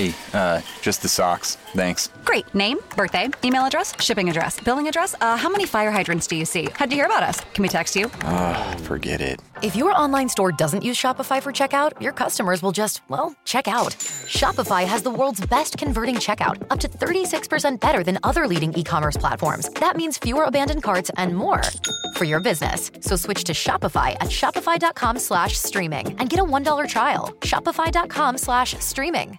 Hey, uh, just the socks. Thanks. Great. Name, birthday, email address, shipping address, billing address. Uh, how many fire hydrants do you see? How'd you hear about us? Can we text you? Ah, forget it. If your online store doesn't use Shopify for checkout, your customers will just, well, check out. Shopify has the world's best converting checkout, up to 36% better than other leading e commerce platforms. That means fewer abandoned carts and more for your business. So switch to Shopify at shopify.com slash streaming and get a $1 trial. Shopify.com slash streaming.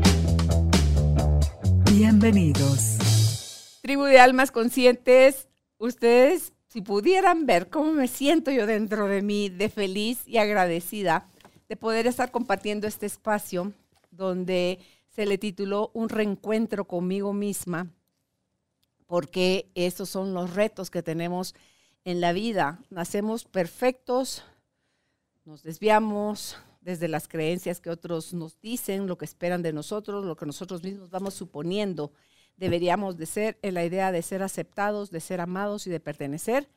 Bienvenidos. Tribu de almas conscientes, ustedes si pudieran ver cómo me siento yo dentro de mí de feliz y agradecida de poder estar compartiendo este espacio donde se le tituló Un reencuentro conmigo misma porque esos son los retos que tenemos en la vida. Nacemos perfectos, nos desviamos desde las creencias que otros nos dicen, lo que esperan de nosotros, lo que nosotros mismos vamos suponiendo deberíamos de ser, en la idea de ser aceptados, de ser amados y de pertenecer.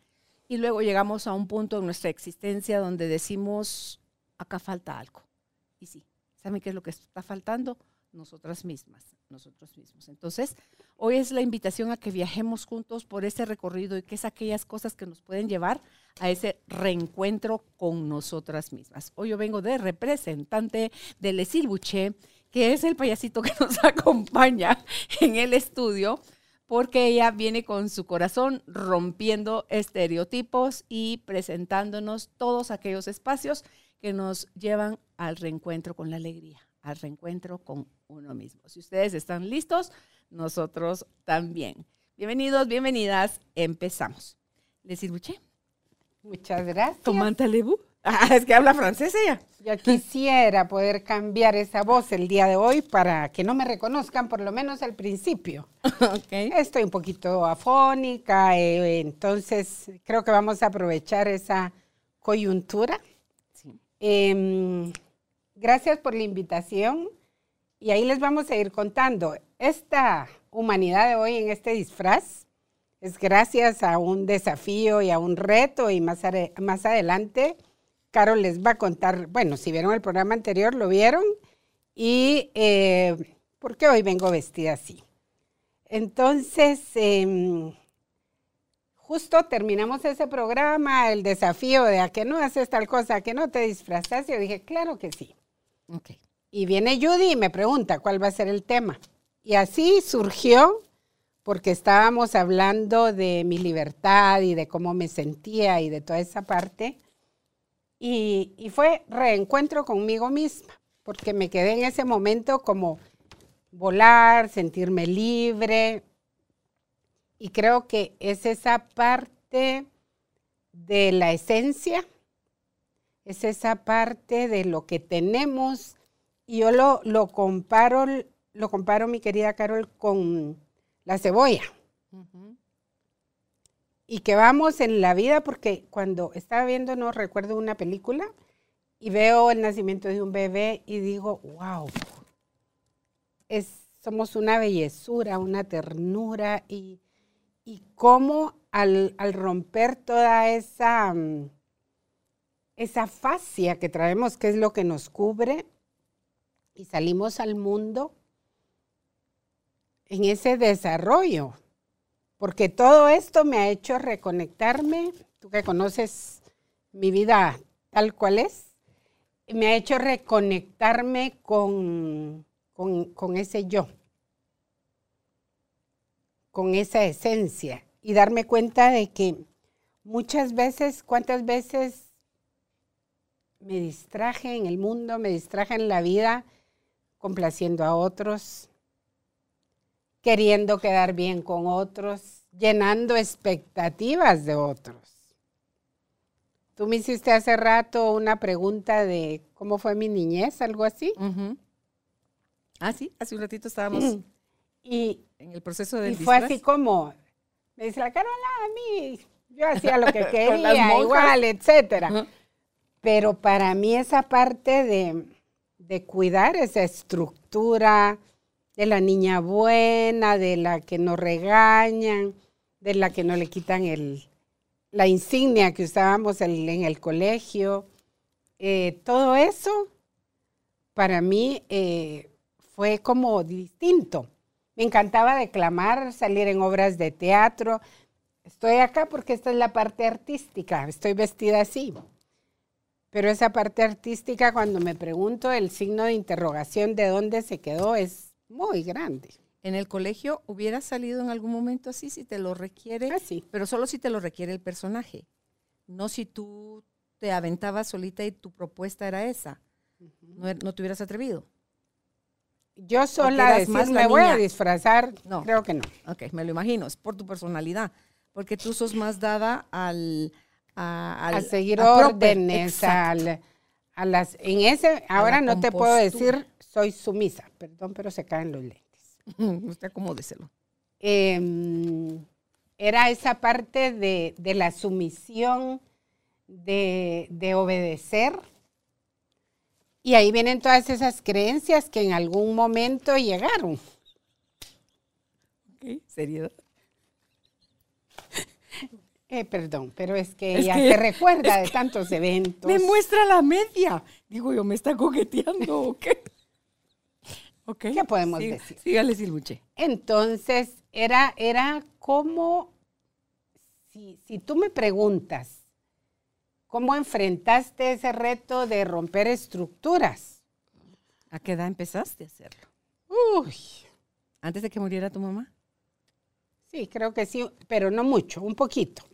Y luego llegamos a un punto en nuestra existencia donde decimos, acá falta algo. Y sí, ¿saben qué es lo que está faltando? nosotras mismas, nosotros mismos. Entonces, hoy es la invitación a que viajemos juntos por ese recorrido y que es aquellas cosas que nos pueden llevar a ese reencuentro con nosotras mismas. Hoy yo vengo de representante de Lesil Boucher, que es el payasito que nos acompaña en el estudio, porque ella viene con su corazón rompiendo estereotipos y presentándonos todos aquellos espacios que nos llevan al reencuentro con la alegría, al reencuentro con uno mismo. Si ustedes están listos, nosotros también. Bienvenidos, bienvenidas. Empezamos. ¿Les sirvuché? Muchas gracias. Comantalebu. Ah, es que habla francés ella. Yo quisiera poder cambiar esa voz el día de hoy para que no me reconozcan, por lo menos al principio. okay. Estoy un poquito afónica, eh, entonces creo que vamos a aprovechar esa coyuntura. Sí. Eh, gracias por la invitación. Y ahí les vamos a ir contando. Esta humanidad de hoy en este disfraz es gracias a un desafío y a un reto y más, adelante Carol les va a contar, bueno, si vieron el programa anterior, lo vieron, y eh, por qué hoy vengo vestida así. Entonces, eh, justo terminamos ese programa, el desafío de a que no haces tal cosa, a que no te disfrazas, yo dije, claro que sí. Y viene Judy y me pregunta cuál va a ser el tema. Y así surgió porque estábamos hablando de mi libertad y de cómo me sentía y de toda esa parte. Y, y, fue reencuentro conmigo misma, porque me quedé en ese momento como volar, sentirme libre. Y creo que es esa parte de la esencia, es esa parte de lo que tenemos y yo lo, lo, comparo, lo comparo, mi querida Carol, con la cebolla. Uh -huh. Y que vamos en la vida, porque cuando estaba viendo, no recuerdo una película, y veo el nacimiento de un bebé y digo, wow, es, somos una bellezura, una ternura, y, y cómo al, al romper toda esa, esa fascia que traemos, que es lo que nos cubre, y salimos al mundo en ese desarrollo, porque todo esto me ha hecho reconectarme, tú que conoces mi vida tal cual es, me ha hecho reconectarme con, con, ese yo, con esa esencia y darme cuenta de que muchas veces, cuántas veces me distraje en el mundo, me distraje en la vida, complaciendo a otros, queriendo quedar bien con otros, llenando expectativas de otros. Tú me hiciste hace rato una pregunta de cómo fue mi niñez, algo así. Uh -huh. Ah, sí, hace un ratito estábamos Y, en el proceso del y fue disfraz. así como, me dice la Carola, a mí, yo hacía lo que quería, igual, etcétera. Pero para mí esa parte de, de cuidar esa estructura de la niña buena, de la que no regañan, de la que no le quitan el, la insignia que usábamos en el colegio, eh, todo eso para mí eh, fue como distinto. Me encantaba declamar, salir en obras de teatro. Estoy acá porque esta es la parte artística, estoy vestida así. Pero esa parte artística, cuando me pregunto el signo de interrogación de dónde se quedó, es muy grande. En el colegio hubiera salido en algún momento así si te lo requiere, Así. pero solo si te lo requiere el personaje, no si tú te aventabas solita y tu propuesta era esa. No, er- no te hubieras atrevido. Yo sola decir, más me voy a niña". disfrazar, No. creo que no. Ok, me lo imagino, es por tu personalidad, porque tú sos más dada al... A, al- a seguir a órdenes, al- a las, en ese, ahora no te puedo decir, soy sumisa, perdón, pero se caen los lentes. Usted acomódeselo. eh, era esa parte de, de la sumisión, de, de obedecer. Y ahí vienen todas esas creencias que en algún momento llegaron. Ok, seriedad. Eh, perdón, pero es que Es ella que- se recuerda de tantos eventos. Me muestra la media. Digo yo, ¿me está coqueteando o qué? Ok. ¿Qué podemos Sí- decir? Sígale, Silbuche. Entonces, era, era como, si, si tú me preguntas, ¿cómo enfrentaste ese reto de romper estructuras? ¿A qué edad empezaste a hacerlo? Uy, ¿Antes de que muriera tu mamá? sí, creo que sí, pero no mucho, un poquito.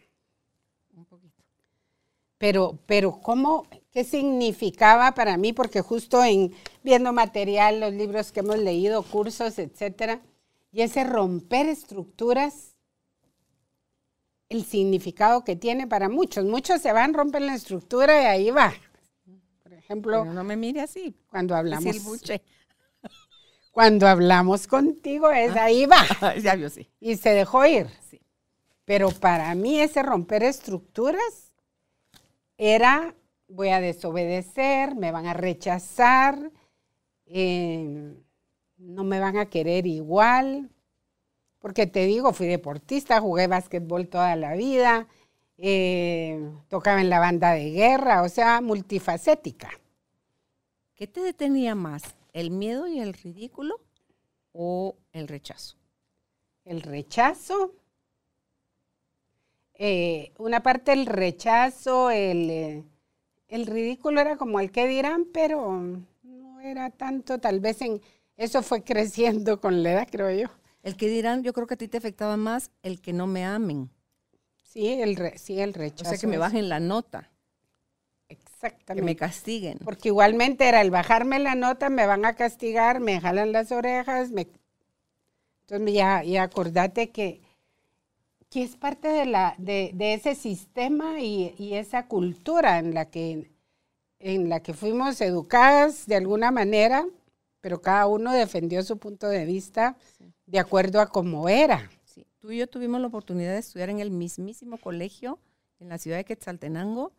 Pero, pero ¿cómo, qué significaba para mí? Porque justo en viendo material, los libros que hemos leído, cursos, etcétera, y ese romper estructuras, el significado que tiene para muchos. Muchos se van, rompen la estructura y ahí va. Por ejemplo, Pero no me mire así. cuando hablamos, Silbuche. cuando hablamos contigo, es ahí va. ya vio, sí. Y se dejó ir. Sí. Pero para mí ese romper estructuras era, voy a desobedecer, me van a rechazar, eh, no me van a querer igual. Porque te digo, fui deportista, jugué básquetbol toda la vida, eh, tocaba en la banda de guerra, o sea, multifacética. ¿Qué te detenía más? ¿El miedo y el ridículo o el rechazo? El rechazo. Eh, una parte el rechazo, el, eh, el ridículo era como el que dirán, pero no era tanto, tal vez en eso fue creciendo con la edad, creo yo. El que dirán, yo creo que a ti te afectaba más el que no me amen. Sí, el, re- sí, el O rechazo. sea, que me bajen la nota, que Exactamente. me castiguen. Porque igualmente era el bajarme la nota, me van a castigar, me jalan las orejas, me... Entonces ya, ya acordate que, que es parte de, la, de, de ese sistema y, y esa cultura en la, que, en la que fuimos educadas de alguna manera, pero cada uno defendió su punto de vista de acuerdo a cómo era. Sí, Tú y yo tuvimos la oportunidad de estudiar en el mismísimo colegio en la ciudad de Quetzaltenango.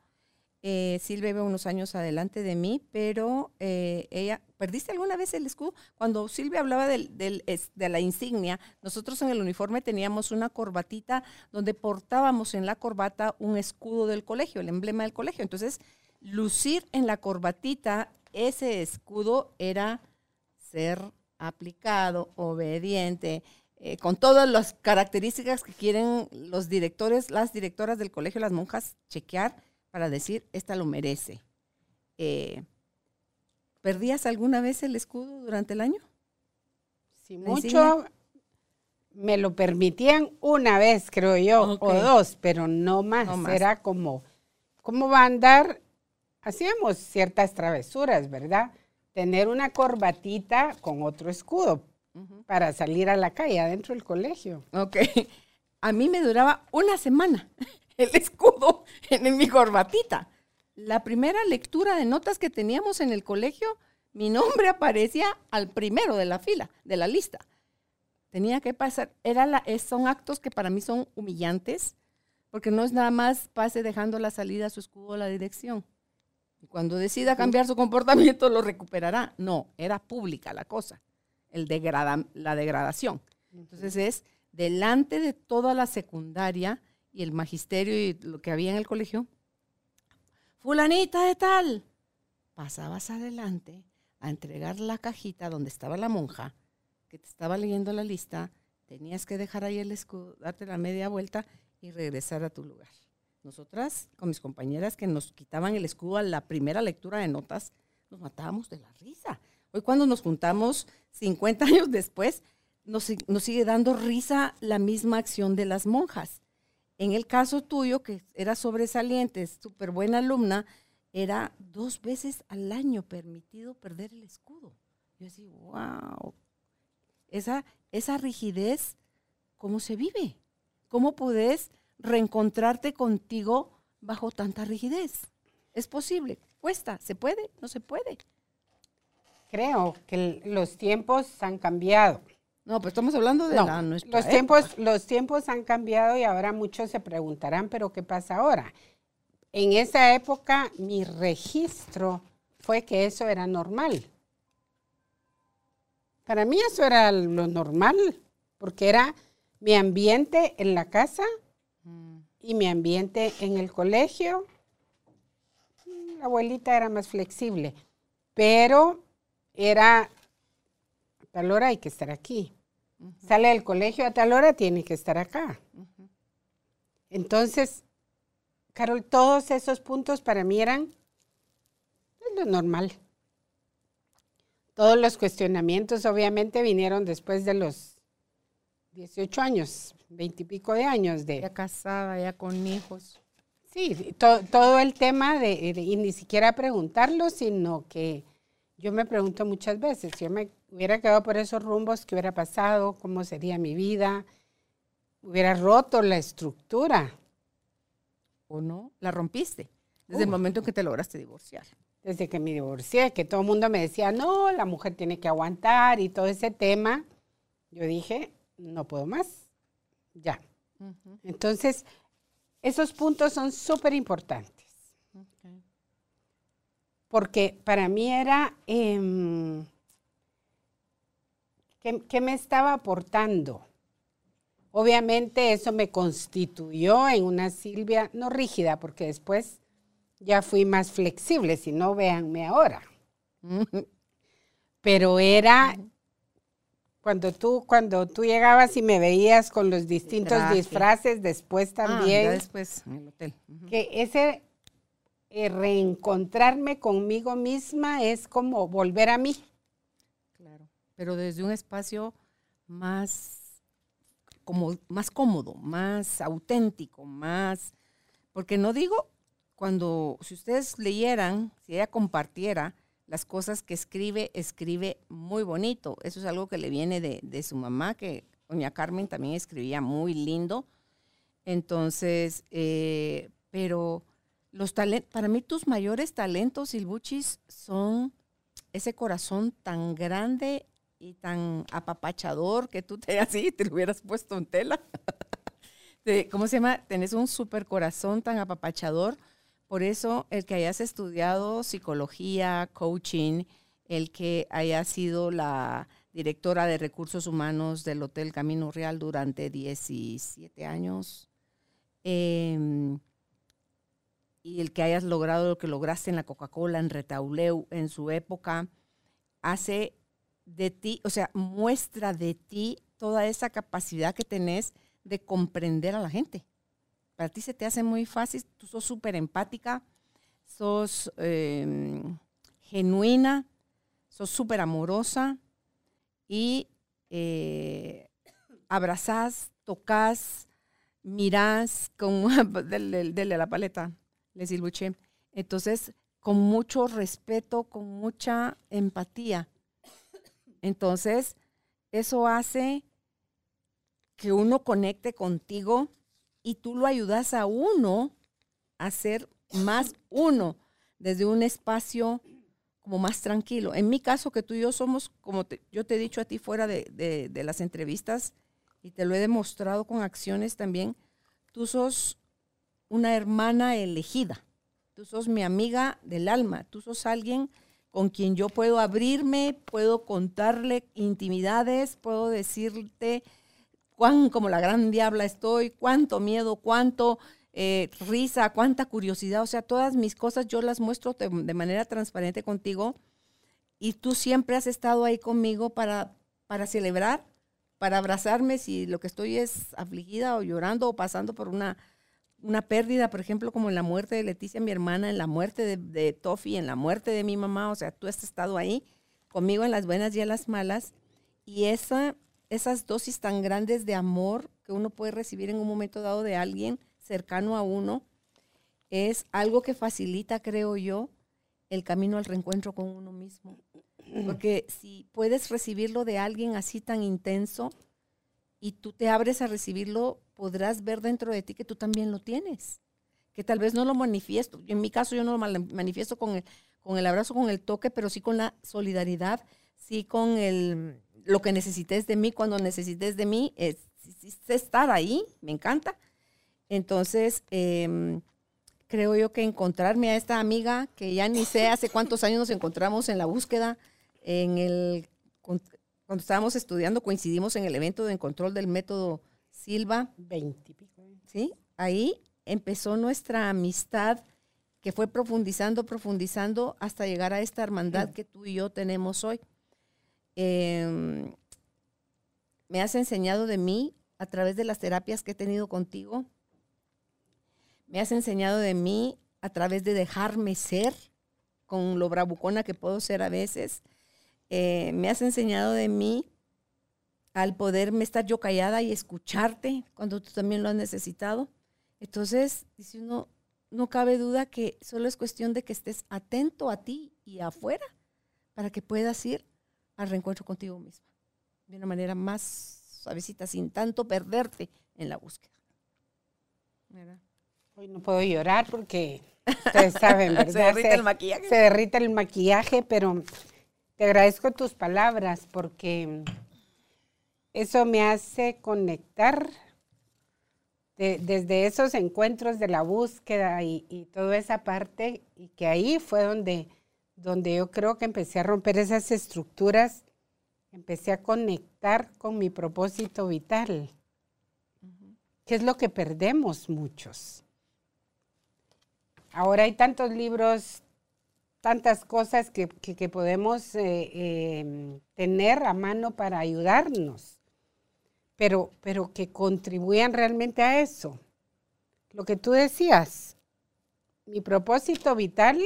Eh, Silvia iba unos años adelante de mí, pero eh, ella, ¿perdiste alguna vez el escudo? Cuando Silvia hablaba del, de la insignia, nosotros en el uniforme teníamos una corbatita donde portábamos en la corbata un escudo del colegio, el emblema del colegio. Entonces, lucir en la corbatita ese escudo era ser aplicado, obediente, eh, con todas las características que quieren los directores, las directoras del colegio, las monjas, chequear para decir, esta lo merece. Eh, ¿Perdías alguna vez el escudo durante el año? Si mucho me lo permitían una vez, creo yo, o dos, pero no más. No más. Era como, ¿cómo va a andar? Hacíamos ciertas travesuras, ¿verdad? Tener una corbatita con otro escudo para salir a la calle adentro del colegio. Ok. A mí me duraba una semana el escudo en, mi corbatita. La primera lectura de notas que teníamos en el colegio mi nombre aparecía al primero de la fila, de la lista. Tenía que pasar, era la, son actos que para mí son humillantes, porque no es nada más pase dejando la salida su escudo la dirección. Y cuando decida cambiar su comportamiento lo recuperará. No, era pública la cosa, el degrada- la degradación. Entonces es delante de toda la secundaria y el magisterio y lo que había en el colegio. Fulanita de tal. Pasabas adelante a entregar la cajita donde estaba la monja, que te estaba leyendo la lista, tenías que dejar ahí el escudo, darte la media vuelta y regresar a tu lugar. Nosotras, con mis compañeras que nos quitaban el escudo a la primera lectura de notas, nos matábamos de la risa. Hoy cuando nos juntamos 50 años después, nos, nos sigue dando risa la misma acción de las monjas. En el caso tuyo, que era sobresaliente, súper buena alumna, era dos veces al año permitido perder el escudo. Yo decía, wow, esa, esa rigidez, ¿cómo se vive? ¿Cómo puedes reencontrarte contigo bajo tanta rigidez? Es posible, cuesta, se puede, no se puede. Creo que los tiempos han cambiado. No, pues estamos hablando de No, la nuestra los época. tiempos, los tiempos han cambiado y ahora muchos se preguntarán, pero ¿qué pasa ahora? En esa época mi registro fue que eso era normal. Para mí eso era lo normal, porque era mi ambiente en la casa y mi ambiente en el colegio. La abuelita era más flexible, pero era, tal hora hay que estar aquí. Sale del colegio a tal hora, tiene que estar acá. Entonces, Carol, todos esos puntos para mí eran lo normal. Todos los cuestionamientos obviamente vinieron después de los 18 años, 20 y pico de años de... Ya casada, ya con hijos. Sí, to- todo el tema de, de- y ni siquiera preguntarlo, sino que yo me pregunto muchas veces, yo me hubiera quedado por esos rumbos, ¿qué hubiera pasado? ¿Cómo sería mi vida? Hubiera roto la estructura. ¿O no? La rompiste. Desde el momento en que te lograste divorciar. Desde que me divorcié, que todo el mundo me decía, no, la mujer tiene que aguantar y todo ese tema, yo dije, no puedo más, ya. Entonces, esos puntos son súper importantes. porque para mí era, em, ¿qué, qué me estaba aportando? Obviamente eso me constituyó en una Silvia, no rígida, porque después ya fui más flexible, si no, véanme ahora. Pero era cuando tú, cuando tú llegabas y me veías con los distintos traje. disfraces, después Ah, también después en el hotel. Que ese eh, reencontrarme conmigo misma es como volver a mí. Pero desde un espacio más, como, más cómodo, más auténtico, más. Porque no digo cuando, si ustedes leyeran, si ella compartiera las cosas que escribe, escribe muy bonito. Eso es algo que le viene de, de su mamá, que doña Carmen también escribía muy lindo. Entonces, eh, pero los talentos, para mí tus mayores talentos, Silbuchis, son ese corazón tan grande y tan apapachador que tú te así te lo hubieras puesto en tela. ¿Cómo se llama? Tenés un super corazón tan apapachador. Por eso el que hayas estudiado psicología, coaching, el que haya sido la directora de recursos humanos del Hotel Camino Real durante 17 años, em, y el que hayas logrado lo que lograste en la Coca-Cola, en Retauleu, en su época, hace de ti, o sea, muestra de ti toda esa capacidad que tenés de comprender a la gente. Para ti se te hace muy fácil, tú sos súper empática, sos eh, genuina, sos súper amorosa y eh, abrazás, tocas, mirás, con, dele, dele la paleta, le silbuché. Entonces, con mucho respeto, con mucha empatía. Entonces, eso hace que uno conecte contigo y tú lo ayudas a uno a ser más uno desde un espacio como más tranquilo. En mi caso, que tú y yo somos, como yo te he dicho a ti fuera de, de, las entrevistas, y te lo he demostrado con acciones también, tú sos una hermana elegida. Tú sos mi amiga del alma. Tú sos alguien con quien yo puedo abrirme, puedo contarle intimidades, puedo decirte cuán como la gran diabla estoy, cuánto miedo, cuánto eh, risa, cuánta curiosidad. O sea, todas mis cosas yo las muestro de, manera transparente contigo y tú siempre has estado ahí conmigo para, para celebrar, para abrazarme si lo que estoy es afligida o llorando o pasando por una una pérdida, por ejemplo, como en la muerte de Leticia, mi hermana, en la muerte de, de Tofi, en la muerte de mi mamá, o sea, tú has estado ahí conmigo en las buenas y en las malas, y esa, esas dosis tan grandes de amor que uno puede recibir en un momento dado de alguien cercano a uno, es algo que facilita, creo yo, el camino al reencuentro con uno mismo. Porque si puedes recibirlo de alguien así tan intenso y tú te abres a recibirlo podrás ver dentro de ti que tú también lo tienes, que tal vez no lo manifiesto. En mi caso yo no lo manifiesto con el, con el abrazo, con el toque, pero sí con la solidaridad, sí con el, lo que necesites de mí cuando necesites de mí, es, estar ahí, me encanta. Entonces, em, creo yo que encontrarme a esta amiga, que ya ni sé hace cuántos años nos encontramos en la búsqueda, en el, cuando estábamos estudiando, coincidimos en el evento de control del método Silva. Veintipico. Sí, ahí empezó nuestra amistad que fue profundizando, profundizando hasta llegar a esta hermandad que tú y yo tenemos hoy. Em, me has enseñado de mí a través de las terapias que he tenido contigo. Me has enseñado de mí a través de dejarme ser con lo bravucona que puedo ser a veces. Eh, me has enseñado de mí al poderme estar yo callada y escucharte cuando tú también lo has necesitado. Entonces, dice uno, no cabe duda que solo es cuestión de que estés atento a ti y afuera para que puedas ir al reencuentro contigo misma de una manera más suavecita, sin tanto perderte en la búsqueda. Hoy no puedo llorar porque ustedes saben, ¿verdad? se derrite el maquillaje. Se derrite el maquillaje, pero te agradezco tus palabras porque eso me hace conectar desde esos encuentros de la búsqueda y, toda esa parte, y que ahí fue donde, donde yo creo que empecé a romper esas estructuras, empecé a conectar con mi propósito vital, que es lo que perdemos muchos. Ahora hay tantos libros, tantas cosas que, podemos eh, em, tener a mano para ayudarnos pero, pero que contribuyan realmente a eso. Lo que tú decías, mi propósito vital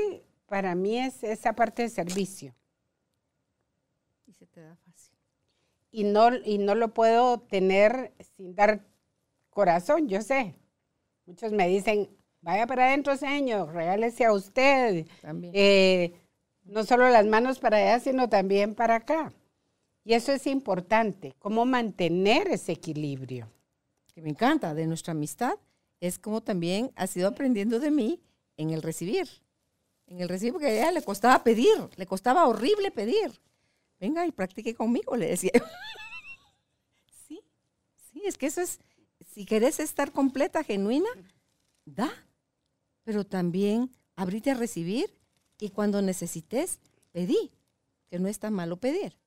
para mí es esa parte de servicio. Y se te da fácil. Y no, y no lo puedo tener sin dar corazón, yo sé. Muchos me dicen, vaya para adentro, señor, regálese a usted. También. Eh, no solo las manos para allá, sino también para acá. Y eso es importante, cómo mantener ese equilibrio. Que me encanta de nuestra amistad, es como también ha sido aprendiendo de mí en el recibir. En el recibir, porque a ella le costaba pedir, le costaba horrible pedir. Venga y practique conmigo, le decía. sí, sí, es que eso es, si querés estar completa, genuina, da, pero también abrite a recibir y cuando necesites, pedí, que no es tan malo pedir.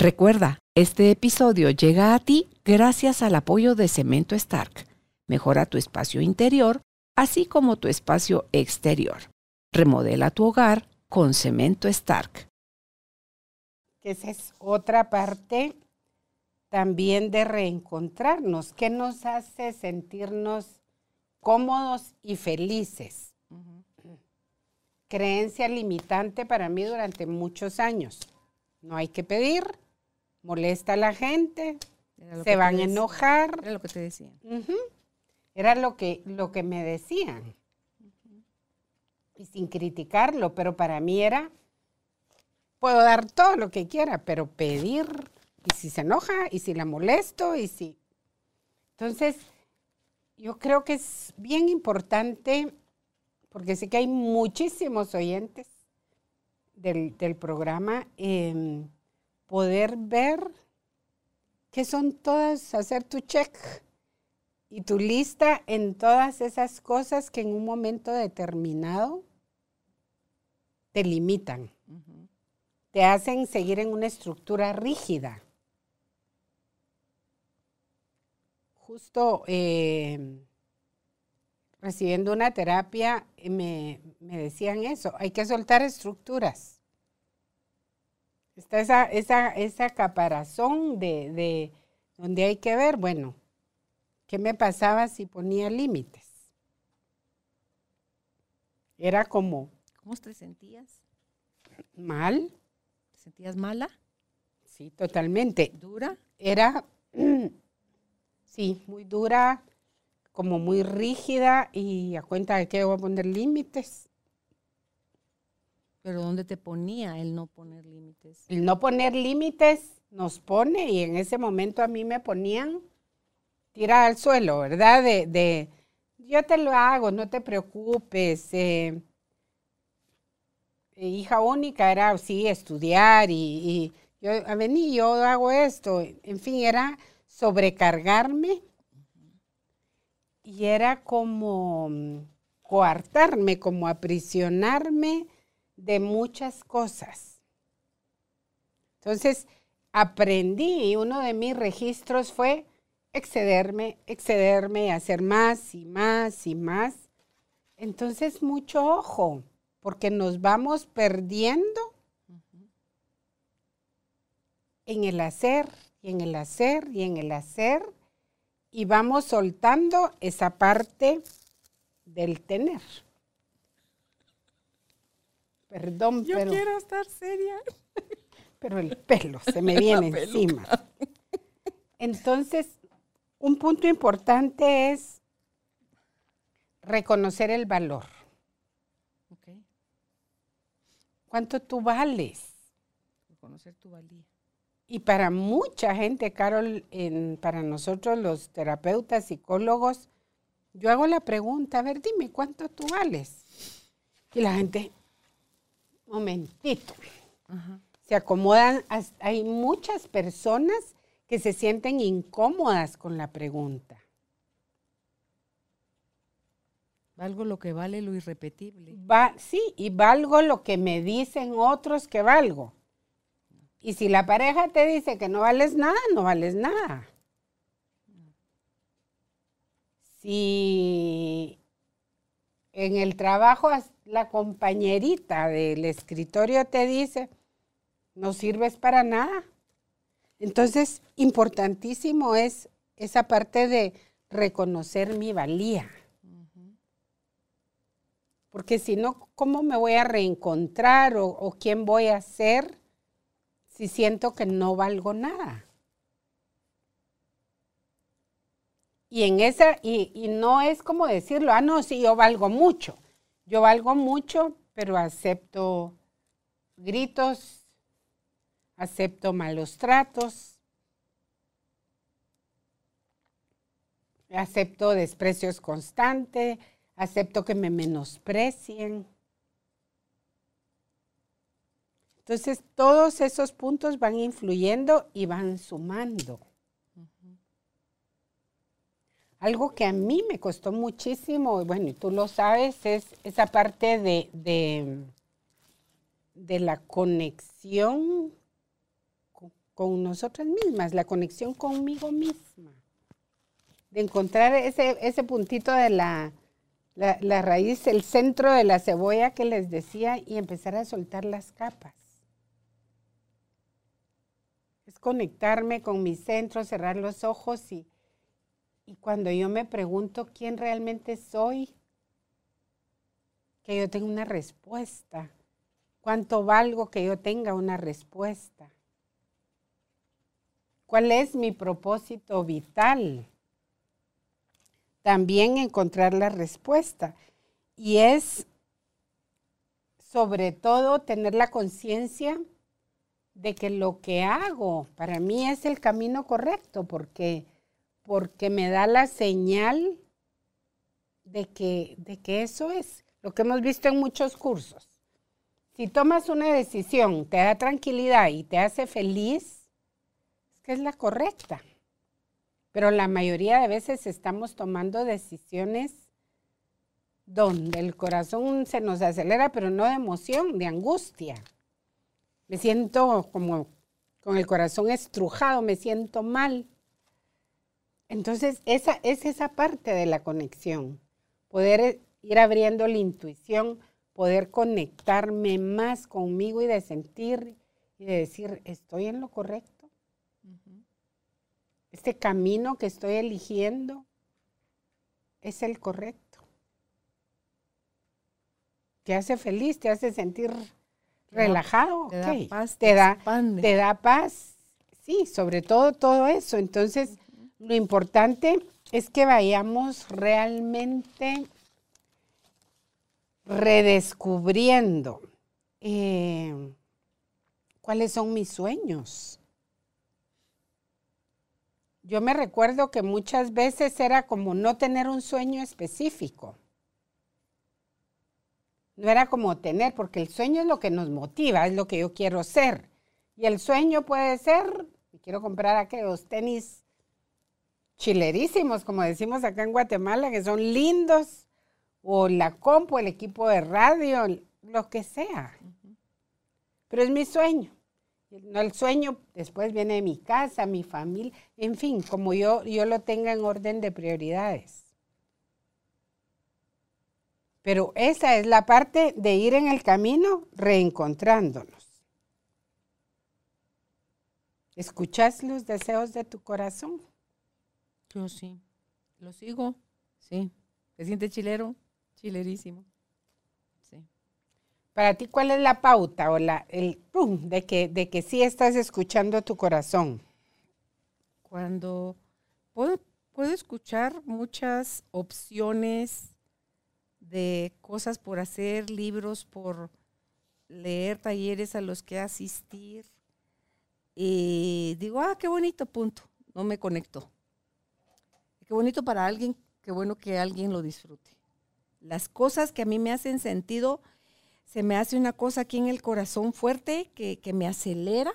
Recuerda, este episodio llega a ti gracias al apoyo de Cemento Stark. Mejora tu espacio interior, así como tu espacio exterior. Remodela tu hogar con Cemento Stark. Esa es otra parte también de reencontrarnos. ¿Qué nos hace sentirnos cómodos y felices? Creencia limitante para mí durante muchos años. No hay que pedir, molesta a la gente, se van a enojar. Era lo que te decían. Era lo que, lo que me decían. Y sin criticarlo, pero para mí era, puedo dar todo lo que quiera, pero pedir, y si se enoja, y si la molesto, y si... Entonces, yo creo que es bien importante, porque sé que hay muchísimos oyentes del, del programa, em, poder ver qué son todas, hacer tu check y tu lista en todas esas cosas que en un momento determinado te limitan, te hacen seguir en una estructura rígida. Justo eh, recibiendo una terapia eh, me, me decían eso, hay que soltar estructuras. Está esa, esa, esa caparazón de, de donde hay que ver, bueno, ¿qué me pasaba si ponía límites? Era como ¿Cómo te sentías? mal, ¿Te sentías mala? sí, totalmente. ¿Dura? Era, sí, muy dura, como muy rígida y a cuenta de que voy a poner límites. ¿Pero dónde te ponía el no poner límites? El no poner límites nos pone y en ese momento a mí me ponían tirar al suelo, ¿verdad? De, de yo te lo hago, no te preocupes. eh, eh, hija única era, sí, estudiar y, y yo, a yo hago esto. En fin, era sobrecargarme y era como mm, coartarme, como aprisionarme de muchas cosas. Entonces, aprendí y uno de mis registros fue excederme, excederme, hacer más y más y más. Entonces, mucho ojo, porque nos vamos perdiendo en el hacer y en el hacer y en el hacer y vamos soltando esa parte del tener. Perdón, Yo pero, quiero estar seria. pero el pelo se me viene encima. Entonces, un punto importante es reconocer el valor. ¿Cuánto tú vales? Reconocer tu valía. Y para mucha gente, Carol, en- para nosotros los terapeutas, psicólogos, yo hago la pregunta, a ver, dime, ¿cuánto tú vales? Y la gente, momentito, se acomodan, hay muchas personas que se sienten incómodas con la pregunta. Valgo lo que vale lo irrepetible. Va, sí, y valgo lo que me dicen otros que valgo. Y si la pareja te dice que no vales nada, no vales nada. Si en el trabajo as- la compañerita del escritorio te dice, no sirves para nada. Entonces, importantísimo es esa parte de reconocer mi valía. Porque si no, ¿cómo me voy a reencontrar o, o quién voy a ser si siento que no valgo nada? Y en esa, y, y no es como decirlo, ah, no, sí, yo valgo mucho. Yo valgo mucho, pero acepto gritos, acepto malos tratos, acepto desprecios constantes, acepto que me menosprecien. Entonces, todos esos puntos van influyendo y van sumando. Algo que a mí me costó muchísimo, bueno, y tú lo sabes, es esa parte de, de, de la conexión con, con nosotras mismas, la conexión conmigo misma. De encontrar ese, ese puntito de la, la, la raíz, el centro de la cebolla que les decía y empezar a soltar las capas. Es conectarme con mi centro, cerrar los ojos y, y cuando yo me pregunto quién realmente soy, que yo tenga una respuesta. ¿Cuánto valgo que yo tenga una respuesta? ¿Cuál es mi propósito vital? También encontrar la respuesta. Y es sobre todo tener la conciencia de que lo que hago para mí es el camino correcto, porque, porque me da la señal de que, de que eso es lo que hemos visto en muchos cursos. Si tomas una decisión, te da tranquilidad y te hace feliz, es que es la correcta. Pero la mayoría de veces estamos tomando decisiones donde el corazón se nos acelera, pero no de emoción, de angustia. Me siento como con el corazón estrujado, me siento mal. Entonces, esa es esa parte de la conexión. Poder ir abriendo la intuición, poder conectarme más conmigo y de sentir y de decir, estoy en lo correcto. Este camino que estoy eligiendo es el correcto. Te hace feliz, te hace sentir relajado. Te da paz, te, te da, te da paz. Sí, sobre todo todo eso. Entonces, lo importante es que vayamos realmente redescubriendo eh, cuáles son mis sueños. Yo me recuerdo que muchas veces era como no tener un sueño específico. No era como tener, porque el sueño es lo que nos motiva, es lo que yo quiero ser. Y el sueño puede ser, quiero comprar aquellos tenis chilerísimos, como decimos acá en Guatemala, que son lindos, o la compu, el equipo de radio, lo que sea. Pero es mi sueño. No el sueño, después viene mi casa, mi familia, en fin, como yo, yo lo tenga en orden de prioridades. Pero esa es la parte de ir en el camino reencontrándonos. ¿Escuchas los deseos de tu corazón? Yo sí. Lo sigo. Sí. ¿Te sientes chilero? Chilerísimo. Sí. Para ti, ¿cuál es la pauta o la, el pum, de que, de que sí estás escuchando tu corazón? Cuando puedo, puedo escuchar muchas opciones de cosas por hacer, libros por leer, talleres a los que asistir. Y digo, ah, qué bonito, punto. No me conecto. Qué bonito para alguien, qué bueno que alguien lo disfrute. Las cosas que a mí me hacen sentido, se me hace una cosa aquí en el corazón fuerte que, que me acelera.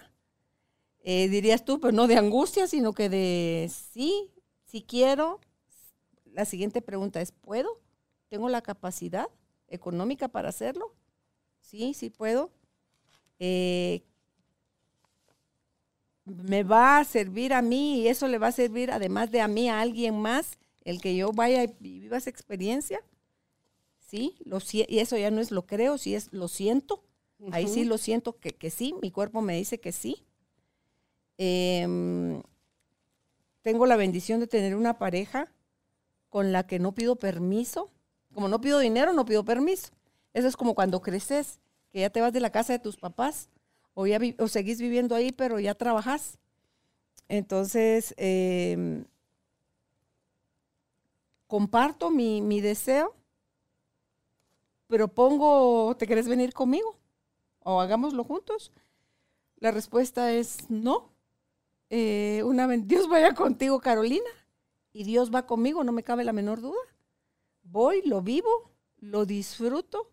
Eh, dirías tú, pero no de angustia, sino que de sí, si quiero. La siguiente pregunta es, ¿puedo? ¿Tengo la capacidad económica para hacerlo? Sí, sí puedo. Eh, me va a servir a mí y eso le va a servir además de a mí a alguien más el que yo vaya y viva esa experiencia. Sí, lo, y eso ya no es lo creo, si es lo siento. Ahí sí lo siento que, que, sí, mi cuerpo me dice que sí. Eh, tengo la bendición de tener una pareja con la que no pido permiso. Como no pido dinero, no pido permiso. Eso es como cuando creces, que ya te vas de la casa de tus papás o, seguís viviendo ahí, pero ya trabajas. Entonces, eh, comparto mi, mi, deseo, pero pongo, ¿te querés venir conmigo? ¿O hagámoslo juntos? La respuesta es no. Eh, una, Dios vaya contigo, Carolina, y Dios va conmigo, no me cabe la menor duda. Voy, lo vivo, lo disfruto,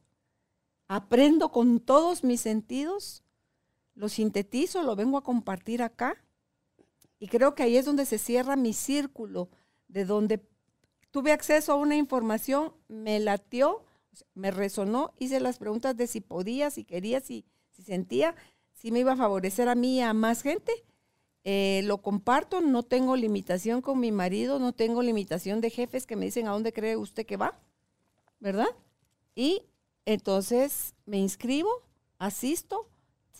aprendo con todos mis sentidos lo sintetizo, lo vengo a compartir acá. Y creo que ahí es donde se cierra mi círculo, de donde tuve acceso a una información, me latió, me resonó, hice las preguntas de si podía, si quería, si, sentía, si me iba a favorecer a mí y a más gente. Eh, lo comparto, no tengo limitación con mi marido, no tengo limitación de jefes que me dicen a dónde cree usted que va, ¿verdad? Y entonces me inscribo, asisto,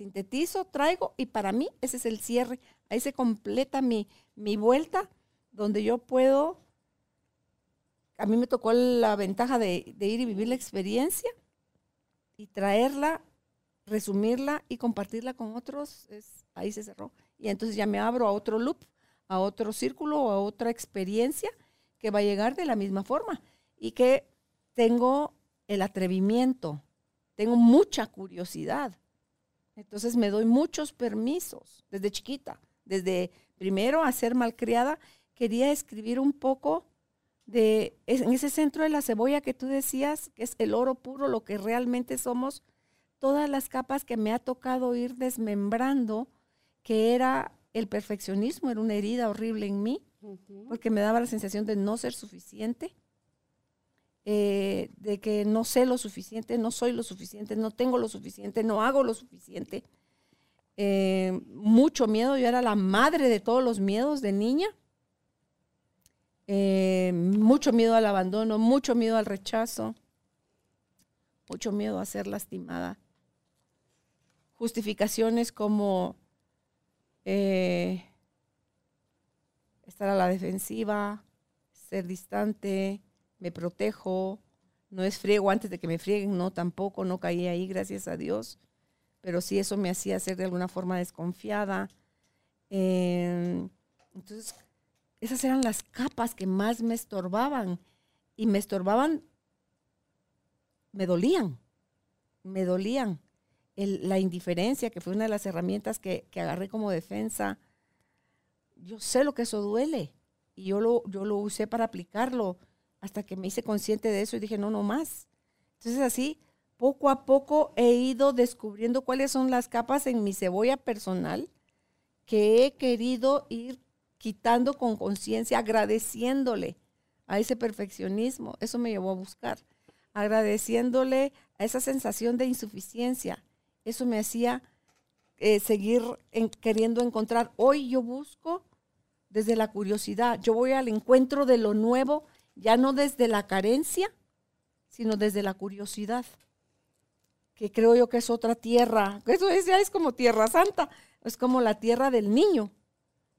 sintetizo, traigo y para mí ese es el cierre. Ahí se completa mi, mi vuelta donde yo puedo, a mí me tocó la ventaja de, ir y vivir la experiencia y traerla, resumirla y compartirla con otros, ahí se cerró. Y entonces ya me abro a otro loop, a otro círculo, a otra experiencia que va a llegar de la misma forma y que tengo el atrevimiento, tengo mucha curiosidad entonces me doy muchos permisos desde chiquita, desde primero a ser malcriada, quería escribir un poco de en ese centro de la cebolla que tú decías, que es el oro puro, lo que realmente somos, todas las capas que me ha tocado ir desmembrando, que era el perfeccionismo, era una herida horrible en mí, porque me daba la sensación de no ser suficiente, eh, de que no sé lo suficiente, no soy lo suficiente, no tengo lo suficiente, no hago lo suficiente. Eh, mucho miedo, yo era la madre de todos los miedos de niña. Eh, mucho miedo al abandono, mucho miedo al rechazo, mucho miedo a ser lastimada. Justificaciones como estar a la defensiva, ser distante, me protejo, no es friego antes de que me frieguen, no, tampoco, no caí ahí, gracias a Dios, pero sí eso me hacía ser de alguna forma desconfiada. Em, entonces, esas eran las capas que más me estorbaban y me estorbaban, me dolían, me dolían. la indiferencia, que fue una de las herramientas que, que agarré como defensa, yo sé lo que eso duele y yo lo, yo lo usé para aplicarlo hasta que me hice consciente de eso y dije, no, no más. Entonces así, poco a poco he ido descubriendo cuáles son las capas en mi cebolla personal que he querido ir quitando con conciencia, agradeciéndole a ese perfeccionismo. Eso me llevó a buscar. Agradeciéndole a esa sensación de insuficiencia. Eso me hacía eh, seguir queriendo encontrar. Hoy yo busco desde la curiosidad. Yo voy al encuentro de lo nuevo, ya no desde la carencia, sino desde la curiosidad, que creo yo que es otra tierra. Eso es, ya es como tierra santa, es como la tierra del niño,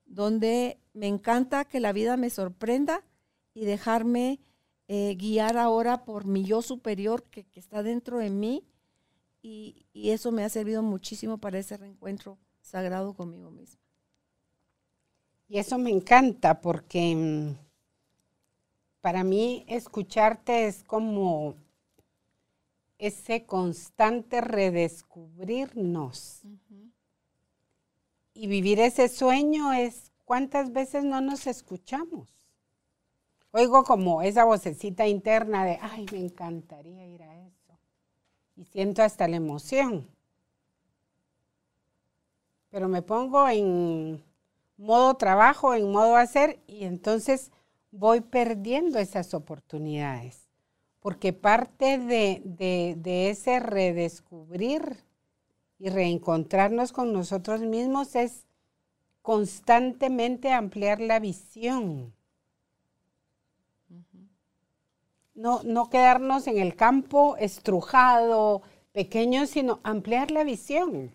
donde me encanta que la vida me sorprenda y dejarme eh, guiar ahora por mi yo superior que, está dentro de mí. Y, y eso me ha servido muchísimo para ese reencuentro sagrado conmigo mismo. Y eso me encanta porque mm, para mí escucharte es como ese constante redescubrirnos. Y vivir ese sueño es cuántas veces no nos escuchamos. Oigo como esa vocecita interna de, ay, me encantaría ir a eso. Y siento hasta la emoción. Pero me pongo en modo trabajo, en modo hacer, y entonces voy perdiendo esas oportunidades. Porque parte de, ese redescubrir y reencontrarnos con nosotros mismos es constantemente ampliar la visión. No, no, quedarnos en el campo estrujado, pequeño, sino ampliar la visión.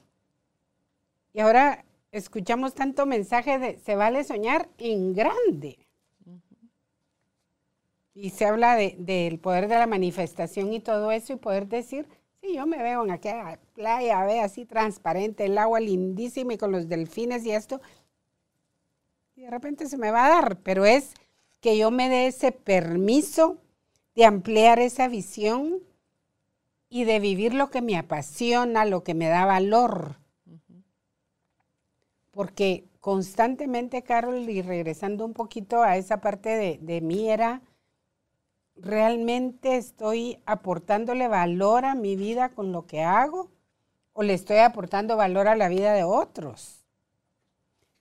Y ahora escuchamos tanto mensaje de se vale soñar en grande. Y se habla del poder de la manifestación y todo eso y poder decir, sí, yo me veo en aquella playa, ve así transparente, el agua lindísima y con los delfines y esto. Y de repente se me va a dar, pero es que yo me dé ese permiso de ampliar esa visión y de vivir lo que me apasiona, lo que me da valor porque constantemente, Carol, y regresando un poquito a esa parte de, de mí, era, ¿realmente estoy aportándole valor a mi vida con lo que hago? ¿O le estoy aportando valor a la vida de otros?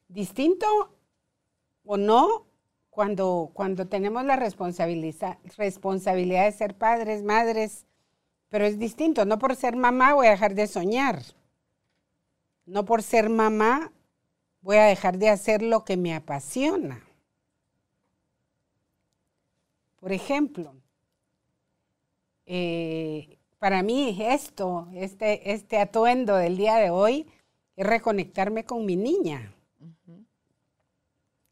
Distinto o no, cuando, cuando tenemos la responsabilidad, responsabilidad de ser padres, madres, pero es distinto. No por ser mamá voy a dejar de soñar. No por ser mamá voy a dejar de hacer lo que me apasiona. Por ejemplo, eh, para mí esto, este, este atuendo del día de hoy, es reconectarme con mi niña.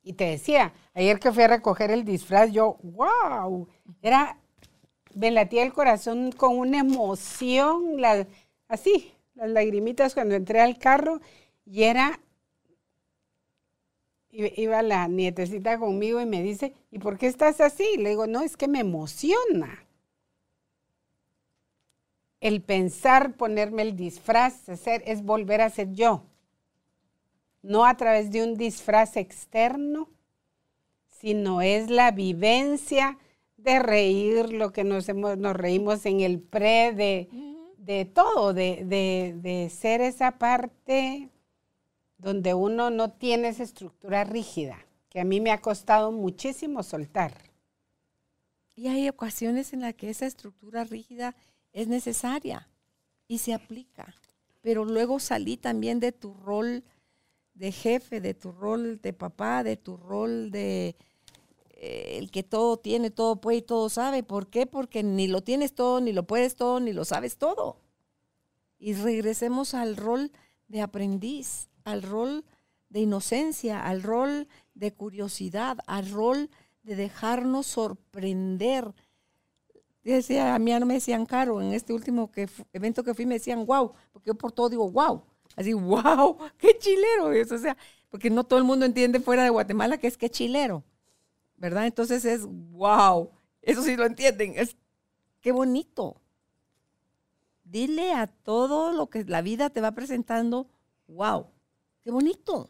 Y te decía, ayer que fui a recoger el disfraz, yo, wow, era, me latía el corazón con una emoción, así, las lagrimitas cuando entré al carro, y era iba la nietecita conmigo y me dice, ¿y por qué estás así? Le digo, no, es que me emociona. El pensar, ponerme el disfraz, hacer, es volver a ser yo. No a través de un disfraz externo, sino es la vivencia de reír, lo que nos, hemos, nos reímos en el pre, de, de todo, de, de, de ser esa parte donde uno no tiene esa estructura rígida, que a mí me ha costado muchísimo soltar. Y hay ocasiones en las que esa estructura rígida es necesaria y se aplica. Pero luego salí también de tu rol de jefe, de tu rol de papá, de tu rol de eh, el que todo tiene, todo puede y todo sabe. ¿Por qué? Porque ni lo tienes todo, ni lo puedes todo, ni lo sabes todo. Y regresemos al rol de aprendiz, al rol de inocencia, al rol de curiosidad, al rol de dejarnos sorprender. Decía, a mí no me decían caro, en este último que, evento que fui me decían wow, porque yo por todo digo wow, así wow, qué chilero es, sea, porque no todo el mundo entiende fuera de Guatemala que es qué chilero, ¿verdad? Entonces es wow, eso sí lo entienden, es qué bonito. Dile a todo lo que la vida te va presentando, wow, qué bonito.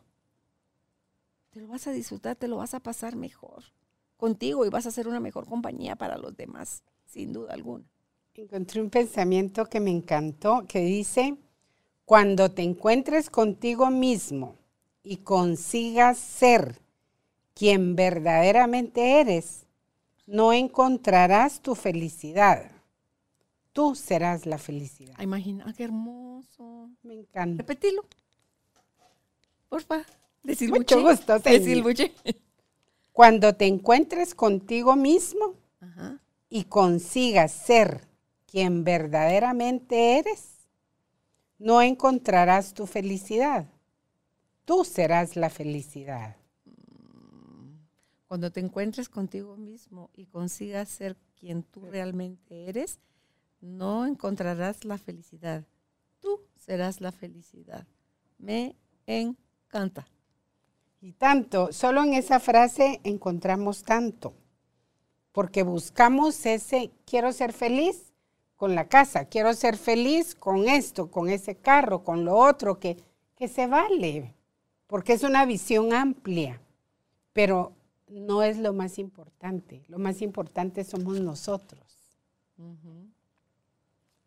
Te lo vas a disfrutar, te lo vas a pasar mejor contigo y vas a ser una mejor compañía para los demás, sin duda alguna. Encontré un pensamiento que me encantó, que dice, cuando te encuentres contigo mismo y consigas ser quien verdaderamente eres, no encontrarás tu felicidad. Tú serás la felicidad. Imagina, qué hermoso. Me encanta. Repetilo. Porfa. Decir Mucho gusto. Decir Cuando te encuentres contigo mismo y consigas ser quien verdaderamente eres, no encontrarás tu felicidad. Tú serás la felicidad. Cuando te encuentres contigo mismo y consigas ser quien tú realmente eres, no encontrarás la felicidad. Tú serás la felicidad. Me encanta. Y tanto, solo en esa frase encontramos tanto, porque buscamos ese, quiero ser feliz con la casa, quiero ser feliz con esto, con ese carro, con lo otro, que, que se vale, porque es una visión amplia, pero no es lo más importante, lo más importante somos nosotros.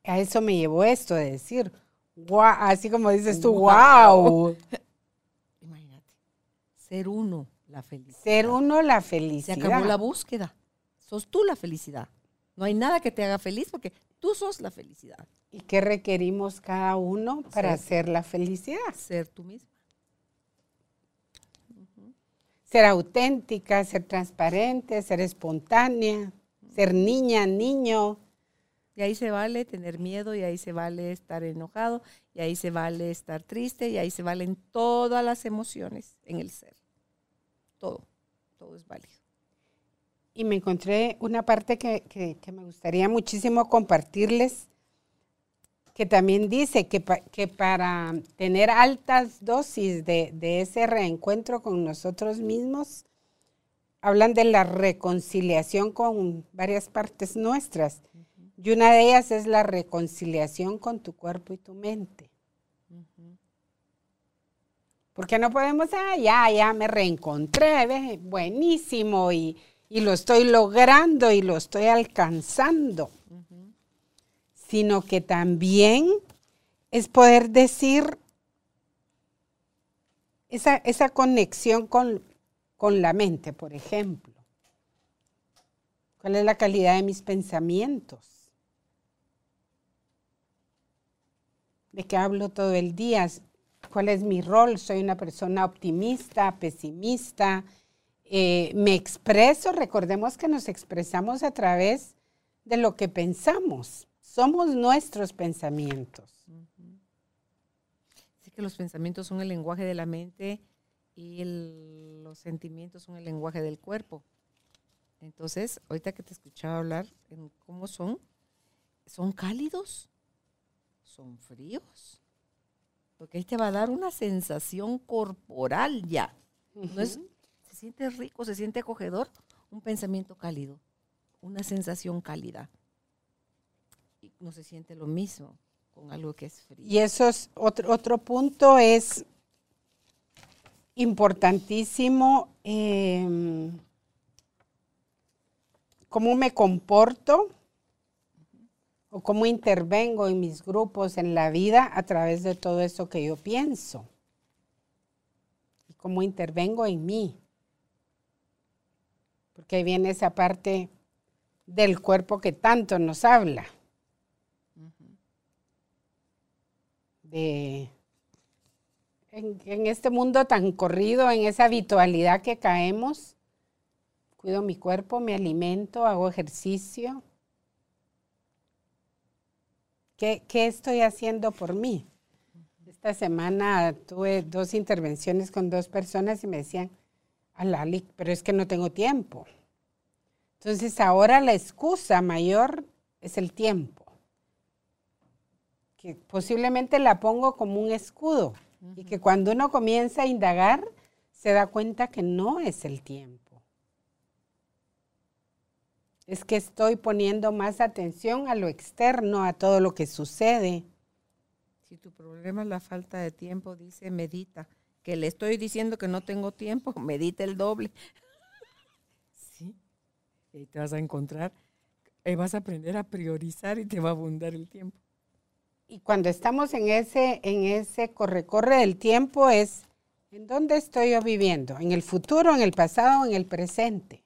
A eso me llevó esto de decir, así como dices tú, wow. Ser uno, la felicidad. Ser uno, la felicidad. Se acabó la búsqueda. Sos tú la felicidad. No hay nada que te haga feliz porque tú sos la felicidad. ¿Y qué requerimos cada uno para hacer la felicidad? Ser tú misma. Ser auténtica, ser transparente, ser espontánea, ser niña, niño. Y ahí se vale tener miedo, y ahí se vale estar enojado, y ahí se vale estar triste, y ahí se valen todas las emociones en el ser todo, todo es válido. Y me encontré una parte que, me gustaría muchísimo compartirles, que también dice que, que para tener altas dosis de, ese reencuentro con nosotros mismos, hablan de la reconciliación con varias partes nuestras. Y una de ellas es la reconciliación con tu cuerpo y tu mente. Porque no podemos, ah, ya, ya me reencontré, buenísimo, y, lo estoy logrando y lo estoy alcanzando. Sino que también es poder decir esa, esa conexión con, con la mente, por ejemplo. ¿Cuál es la calidad de mis pensamientos? ¿De qué hablo todo el día? cuál es mi rol, soy una persona optimista, pesimista, eh, me expreso, recordemos que nos expresamos a través de lo que pensamos, somos nuestros pensamientos. Sí que los pensamientos son el lenguaje de la mente y los sentimientos son el lenguaje del cuerpo. Entonces, ahorita que te escuchaba hablar cómo son, son cálidos, son fríos, porque ahí te va a dar una sensación corporal ya. ¿No es, se siente rico, se siente acogedor, un pensamiento cálido, una sensación cálida. Y no se siente lo mismo con algo que es frío. Y eso es otro, otro punto, es importantísimo em, cómo me comporto o cómo intervengo en mis grupos, en la vida, a través de todo eso que yo pienso. Y cómo intervengo en mí. Porque ahí viene esa parte del cuerpo que tanto nos habla. De en, en, este mundo tan corrido, en esa habitualidad que caemos, cuido mi cuerpo, me alimento, hago ejercicio. ¿Qué, qué estoy haciendo por mí? Esta semana tuve dos intervenciones con dos personas y me decían, Alali, pero es que no tengo tiempo. Entonces ahora la excusa mayor es el tiempo, que posiblemente la pongo como un escudo y que cuando uno comienza a indagar se da cuenta que no es el tiempo. Es que estoy poniendo más atención a lo externo, a todo lo que sucede. Si tu problema es la falta de tiempo, dice medita. Que le estoy diciendo que no tengo tiempo, medita el doble. sí. Y te vas a encontrar, y vas a aprender a priorizar y te va a abundar el tiempo. Y cuando estamos en ese, en ese corre-corre del tiempo es, ¿en dónde estoy yo viviendo? ¿En el futuro, en el pasado, en el presente?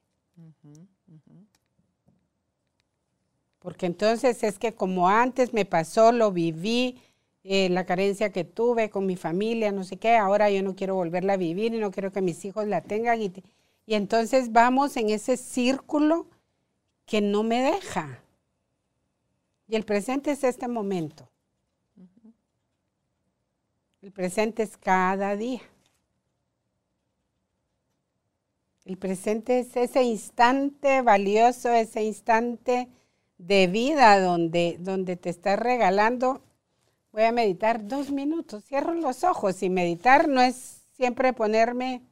Porque entonces es que como antes me pasó, lo viví, eh, la carencia que tuve con mi familia, no sé qué, ahora yo no quiero volverla a vivir y no quiero que mis hijos la tengan. Y, y entonces vamos en ese círculo que no me deja. Y el presente es este momento. El presente es cada día. El presente es ese instante valioso, ese instante de vida donde, donde te estás regalando. Voy a meditar dos minutos, cierro los ojos y meditar no es siempre ponerme,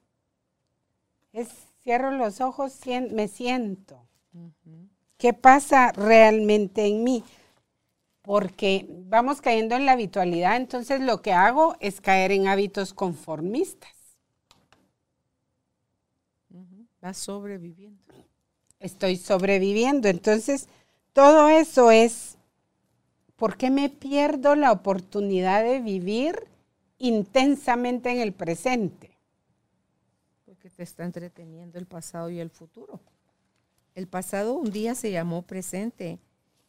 es cierro los ojos, me siento. ¿Qué pasa realmente en mí? Porque vamos cayendo en la habitualidad, entonces lo que hago es caer en hábitos conformistas. Vas sobreviviendo. Estoy sobreviviendo, entonces todo eso es, ¿por qué me pierdo la oportunidad de vivir intensamente en el presente? Porque te está entreteniendo el pasado y el futuro. El pasado un día se llamó presente,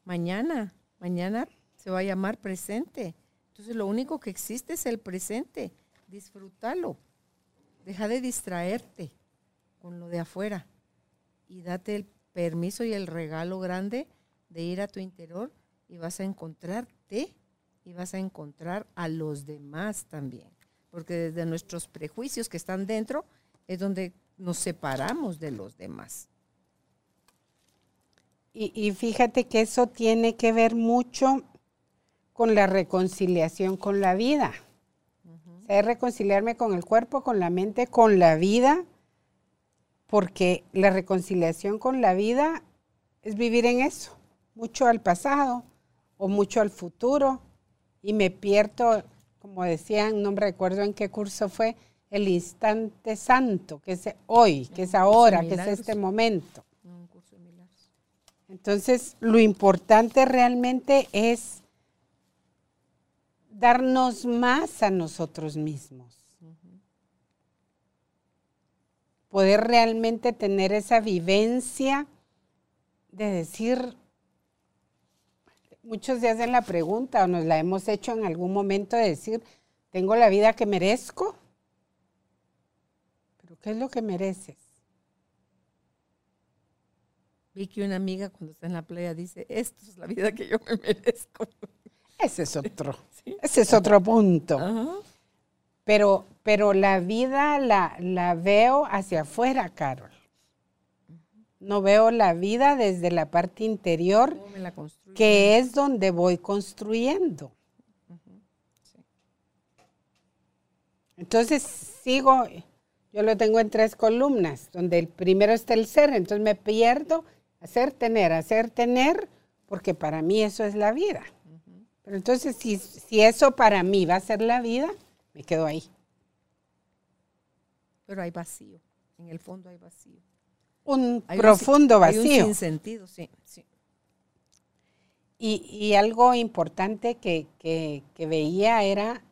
mañana, mañana se va a llamar presente. Entonces lo único que existe es el presente. Disfrútalo. Deja de distraerte con lo de afuera y date el permiso y el regalo grande de ir a tu interior y vas a encontrarte y vas a encontrar a los demás también. Porque desde nuestros prejuicios que están dentro es donde nos separamos de los demás. Y, fíjate que eso tiene que ver mucho con la reconciliación con la vida. es reconciliarme con el cuerpo, con la mente, con la vida, porque la reconciliación con la vida es vivir en eso mucho al pasado o mucho al futuro y me pierdo, como decían, no me recuerdo en qué curso fue, el instante santo, que es hoy, que es ahora, que es este momento. Entonces, lo importante realmente es darnos más a nosotros mismos. Poder realmente tener esa vivencia de decir, muchos días en la pregunta o nos la hemos hecho en algún momento de decir, ¿tengo la vida que merezco? ¿Pero qué es lo que mereces? Vi que una amiga cuando está en la playa dice, esto es la vida que yo me merezco. Ese es otro, ese es otro punto. Pero, pero la vida la, la veo hacia afuera, Carol. No veo la vida desde la parte interior, que es donde voy construyendo. Entonces sigo, yo lo tengo en tres columnas, donde el primero está el ser, entonces me pierdo hacer, tener, hacer, tener, porque para mí eso es la vida. Pero entonces si, si eso para mí va a ser la vida, me quedo ahí. Pero hay vacío, en el fondo hay vacío un profundo vacío. Hay un sentido, sí, sí. Y, y algo importante que, que- que veía era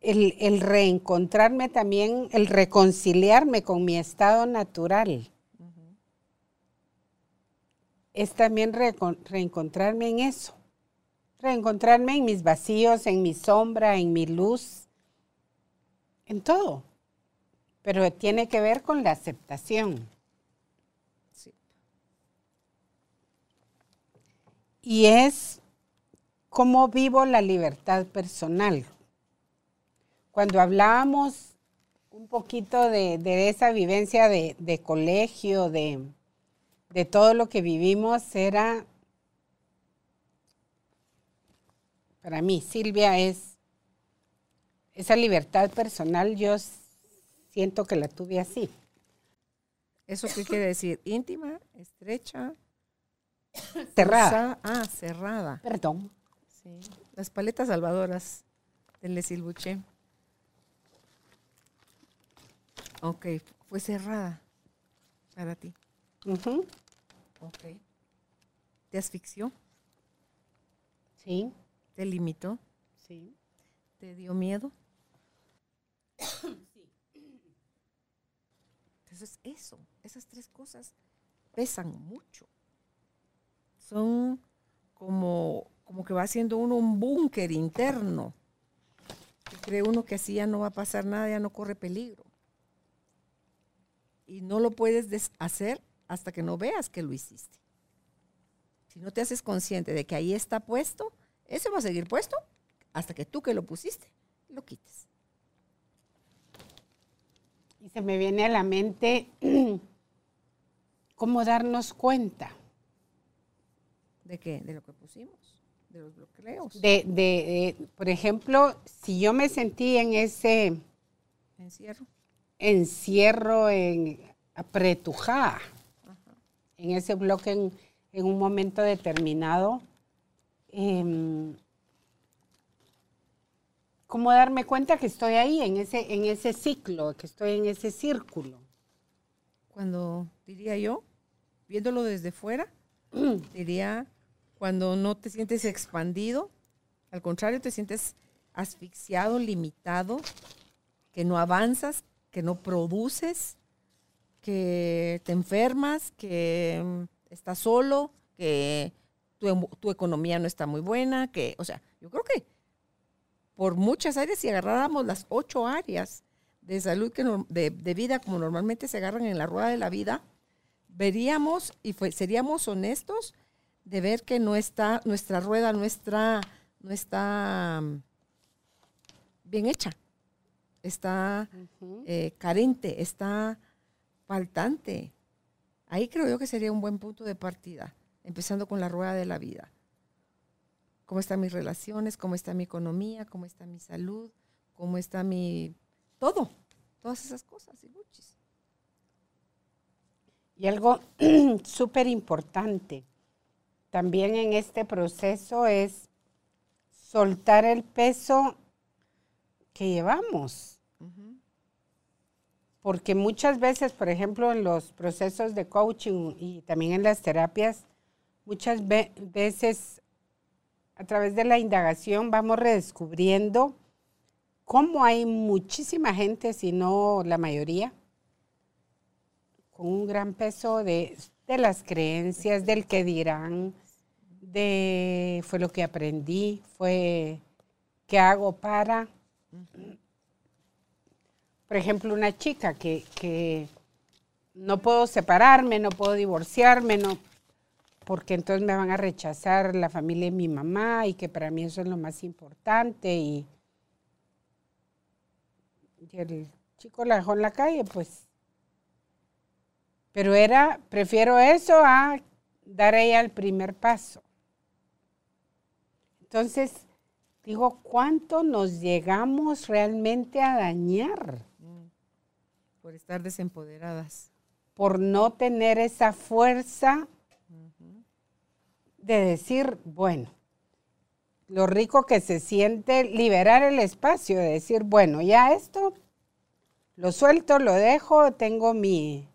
el, el reencontrarme también, el reconciliarme con mi estado natural. Es también reencontrarme en eso. Reencontrarme en mis vacíos, en mi sombra, en mi luz, en todo. Pero tiene que ver con la aceptación. Sí. Y es cómo vivo la libertad personal. Cuando hablábamos un poquito de, de esa vivencia de, de colegio, de, de todo lo que vivimos, era, para mí, Silvia, es esa libertad personal, yo siento que la tuve así. ¿Eso qué quiere decir? ¿Íntima? ¿Estrecha? Cerrada. Ah, cerrada. Perdón. Sí. Las paletas salvadoras del Lesilbuche. Ok, fue cerrada para ti. Ujú, Ok. ¿Te asfixió? Sí, ¿Te limitó? sí. ¿Te dio miedo? Entonces eso, esas tres cosas pesan mucho. Son como, como que va haciendo uno un búnker interno. Que cree uno que así ya no va a pasar nada, ya no corre peligro. Y no lo puedes deshacer hasta que no veas que lo hiciste. Si no te haces consciente de que ahí está puesto, ese va a seguir puesto hasta que tú que lo pusiste lo quites. Y se me viene a la mente cómo darnos cuenta ¿De qué? De lo que pusimos, de los bloqueos. de, de, por ejemplo, si yo me sentí en ese Encierro. encierro, en apretujada, en ese bloque en, en un momento determinado, em, ¿cómo darme cuenta que estoy ahí, en ese, en ese ciclo, que estoy en ese círculo? Cuando, diría yo, viéndolo desde fuera, diría cuando no te sientes expandido, al contrario, te sientes asfixiado, limitado, que no avanzas, que no produces, que te enfermas, que mm, estás solo, que tu, tu economía no está muy buena, que, o sea, yo creo que por muchas áreas, si agarráramos las ocho áreas de salud, que norm- de, de vida, como normalmente se agarran en la rueda de la vida, veríamos y fue- seríamos honestos de ver que no está, nuestra rueda no está, no está mm, bien hecha, está eh, carente, está faltante. Ahí creo yo que sería un buen punto de partida, empezando con la rueda de la vida. ¿Cómo están mis relaciones? ¿Cómo está mi economía? ¿Cómo está mi salud? ¿Cómo está mi... todo? Todas esas cosas. y muchis. Y algo súper importante también en este proceso es soltar el peso que llevamos. Porque muchas veces, por ejemplo, en los procesos de coaching y también en las terapias, muchas ve- veces a través de la indagación vamos redescubriendo cómo hay muchísima gente, si no la mayoría, con un gran peso de, de las creencias, del que dirán, de fue lo que aprendí, fue qué hago para. Por ejemplo, una chica que, que no puedo separarme, no puedo divorciarme, no, porque entonces me van a rechazar la familia de mi mamá y que para mí eso es lo más importante y, y el chico la dejó en la calle, pues. Pero era, prefiero eso a dar ella el primer paso. Entonces, digo, ¿cuánto nos llegamos realmente a dañar Por estar desempoderadas. por no tener esa fuerza de decir, bueno, lo rico que se siente liberar el espacio, de decir, bueno, ya esto lo suelto, lo dejo, tengo mi,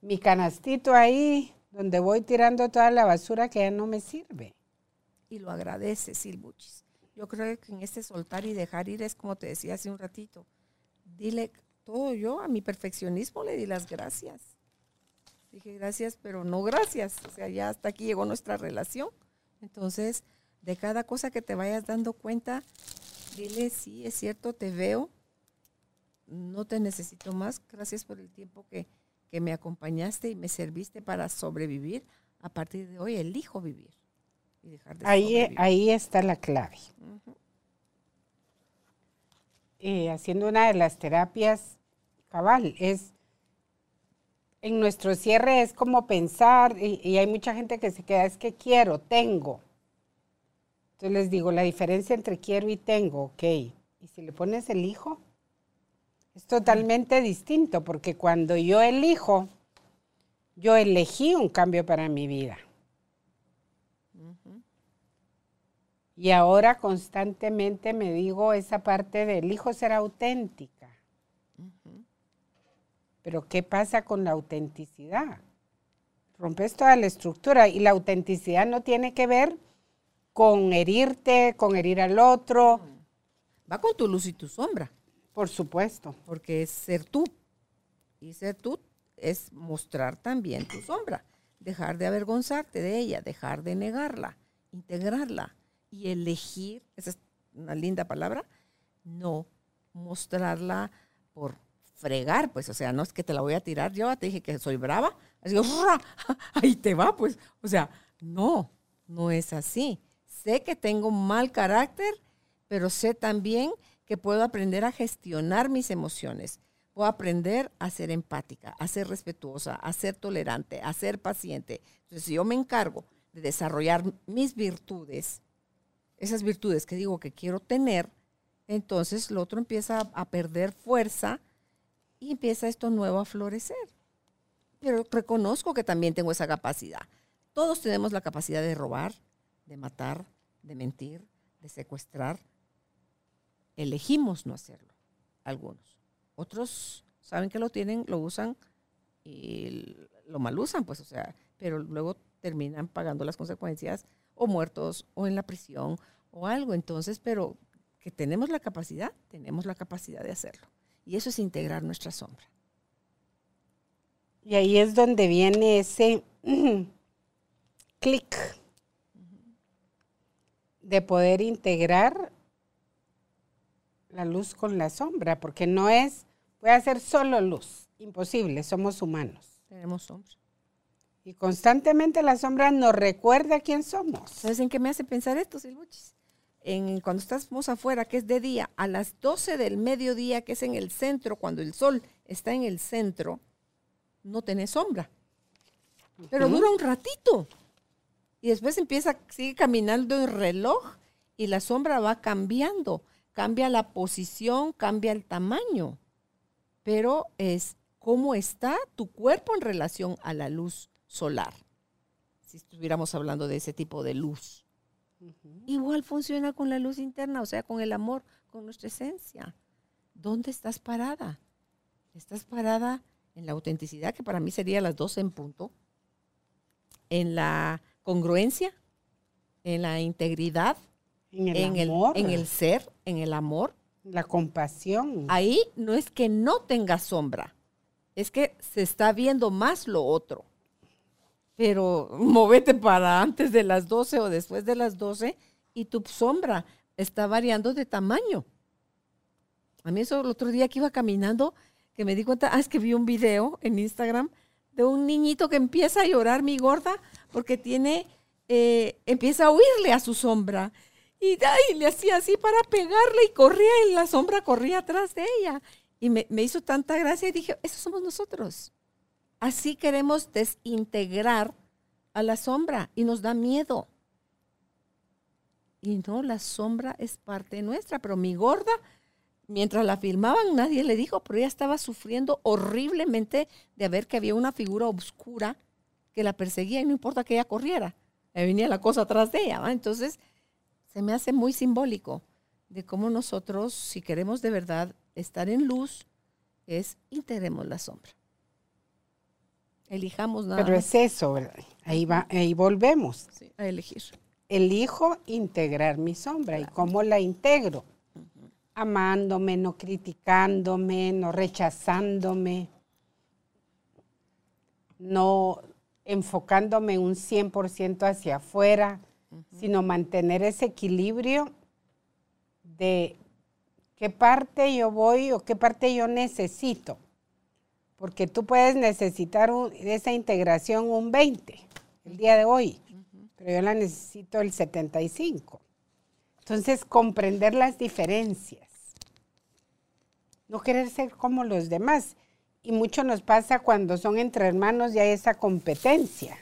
mi canastito ahí donde voy tirando toda la basura que ya no me sirve. Y lo agradeces, Silbuchis. Yo creo que en este soltar y dejar ir es como te decía hace un ratito. Dile todo yo, a mi perfeccionismo le di las gracias. Dije gracias, pero no gracias. O sea, ya hasta aquí llegó nuestra relación. Entonces, de cada cosa que te vayas dando cuenta, dile, sí, es cierto, te veo, no te necesito más. Gracias por el tiempo que, que me acompañaste y me serviste para sobrevivir. A partir de hoy elijo vivir. Y dejar de Ahí, sobrevivir. ahí está la clave. Eh, haciendo una de las terapias cabal, es en nuestro cierre es como pensar, y, y hay mucha gente que se queda, es que quiero, tengo. Entonces les digo, la diferencia entre quiero y tengo, ok. Y si le pones elijo, es totalmente distinto, porque cuando yo elijo, yo elegí un cambio para mi vida. Y ahora constantemente me digo esa parte de elijo ser auténtica. Pero ¿qué pasa con la autenticidad? Rompes toda la estructura y la autenticidad no tiene que ver con herirte, con herir al otro, Va con tu luz y tu sombra, por supuesto. porque es ser tú. Y ser tú es mostrar también tu sombra. Dejar de avergonzarte de ella, dejar de negarla, integrarla y elegir, esa es una linda palabra, no mostrarla por fregar, pues, o sea, no es que te la voy a tirar, yo te dije que soy brava, así, ahí te va, pues, o sea, no, no es así. Sé que tengo mal carácter, pero sé también que puedo aprender a gestionar mis emociones. Puedo aprender a ser empática, a ser respetuosa, a ser tolerante, a ser paciente. Entonces, si yo me encargo de desarrollar mis virtudes, esas virtudes que digo que quiero tener, entonces lo otro empieza a perder fuerza y empieza esto nuevo a florecer. Pero reconozco que también tengo esa capacidad. Todos tenemos la capacidad de robar, de matar, de mentir, de secuestrar. Elegimos no hacerlo, algunos. Otros saben que lo tienen, lo usan y lo mal usan, pues, o sea, pero luego terminan pagando las consecuencias o muertos o en la prisión o algo. Entonces, pero que tenemos la capacidad, tenemos la capacidad de hacerlo. Y eso es integrar nuestra sombra. Y ahí es donde viene ese clic de poder integrar la luz con la sombra, porque no es, puede ser solo luz, imposible, somos humanos. Tenemos sombra. Y constantemente la sombra nos recuerda quién somos. ¿Sabes en qué me hace pensar esto, Silbuchis? En, cuando estamos afuera, que es de día, a las 12 del mediodía, que es en el centro, cuando el sol está en el centro, no tenés sombra. Pero dura un ratito. Y después empieza, sigue caminando el reloj y la sombra va cambiando. Cambia la posición, cambia el tamaño. Pero es cómo está tu cuerpo en relación a la luz solar. Si estuviéramos hablando de ese tipo de luz. Igual funciona con la luz interna, o sea, con el amor, con nuestra esencia. ¿Dónde estás parada? ¿Estás parada en la autenticidad, que para mí sería las 12 en punto? ¿En la congruencia? ¿En la integridad? En el en, amor, el, en el ser, en el amor. la compasión. Ahí no es que no tenga sombra, es que se está viendo más lo otro. Pero movete para antes de las 12 o después de las 12 y tu sombra está variando de tamaño. A mí eso el otro día que iba caminando, que me di cuenta, ah, es que vi un video en Instagram de un niñito que empieza a llorar, mi gorda, porque tiene, eh, empieza a huirle a su sombra. Y, ay, le hacía así para pegarle y corría y la sombra corría atrás de ella. Y me, me hizo tanta gracia y dije, esos somos nosotros. Así queremos desintegrar a la sombra y nos da miedo. Y no, la sombra es parte nuestra, pero mi gorda, mientras la filmaban, nadie le dijo, pero ella estaba sufriendo horriblemente de ver que había una figura oscura que la perseguía y no importa que ella corriera, venía la cosa atrás de ella. ¿va? Entonces, se me hace muy simbólico de cómo nosotros, si queremos de verdad estar en luz, es integremos la sombra. Elijamos nada Pero es eso, ¿verdad? Ahí, va, ahí volvemos. Sí, a elegir. Elijo integrar mi sombra. ¿Y cómo la integro? Amándome, no criticándome, no rechazándome, no enfocándome un 100% hacia afuera, sino mantener ese equilibrio de qué parte yo voy o qué parte yo necesito. Porque tú puedes necesitar un- esa integración un 20 el día de hoy, pero yo la necesito el 75. Entonces, comprender las diferencias. No querer ser como los demás. Y mucho nos pasa cuando son entre hermanos y hay esa competencia.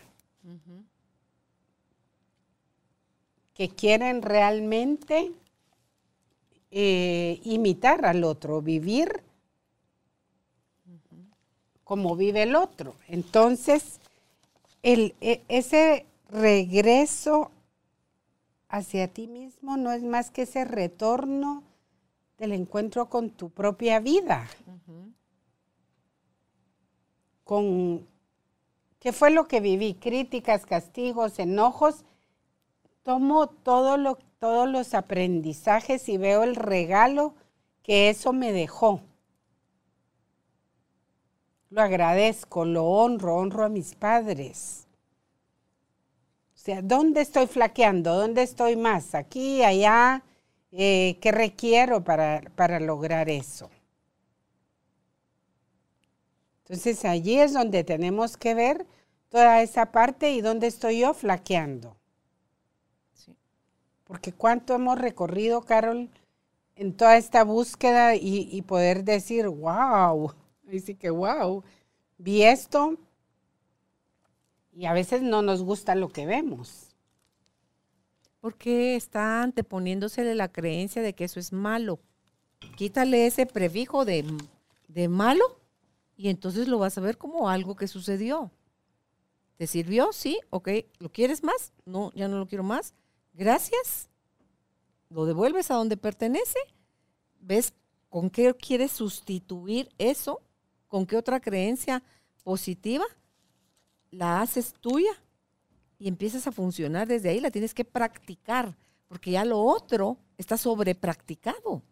Que quieren realmente eh, imitar al otro, vivir como vive el otro. Entonces, el, e- ese regreso hacia ti mismo no es más que ese retorno del encuentro con tu propia vida. Con qué fue lo que viví, críticas, castigos, enojos. Tomo todo lo, todos los aprendizajes y veo el regalo que eso me dejó. Lo agradezco, lo honro, honro a mis padres. O sea, ¿dónde estoy flaqueando? ¿Dónde estoy más? Aquí, allá. Eh, ¿Qué requiero para, para lograr eso? Entonces allí es donde tenemos que ver toda esa parte y dónde estoy yo flaqueando. Sí. Porque cuánto hemos recorrido, Carol, en toda esta búsqueda y, y poder decir, wow, dice que wow, vi esto y a veces no nos gusta lo que vemos. Porque está anteponiéndosele la creencia de que eso es malo. Quítale ese prefijo de, de malo y entonces lo vas a ver como algo que sucedió. ¿Te sirvió? Sí, ok. ¿Lo quieres más? No, ya no lo quiero más. Gracias. Lo devuelves a donde pertenece. ¿Ves con qué quieres sustituir eso? ¿Con qué otra creencia positiva la haces tuya? y empiezas a funcionar desde ahí, la tienes que practicar, porque ya lo otro está sobrepracticado.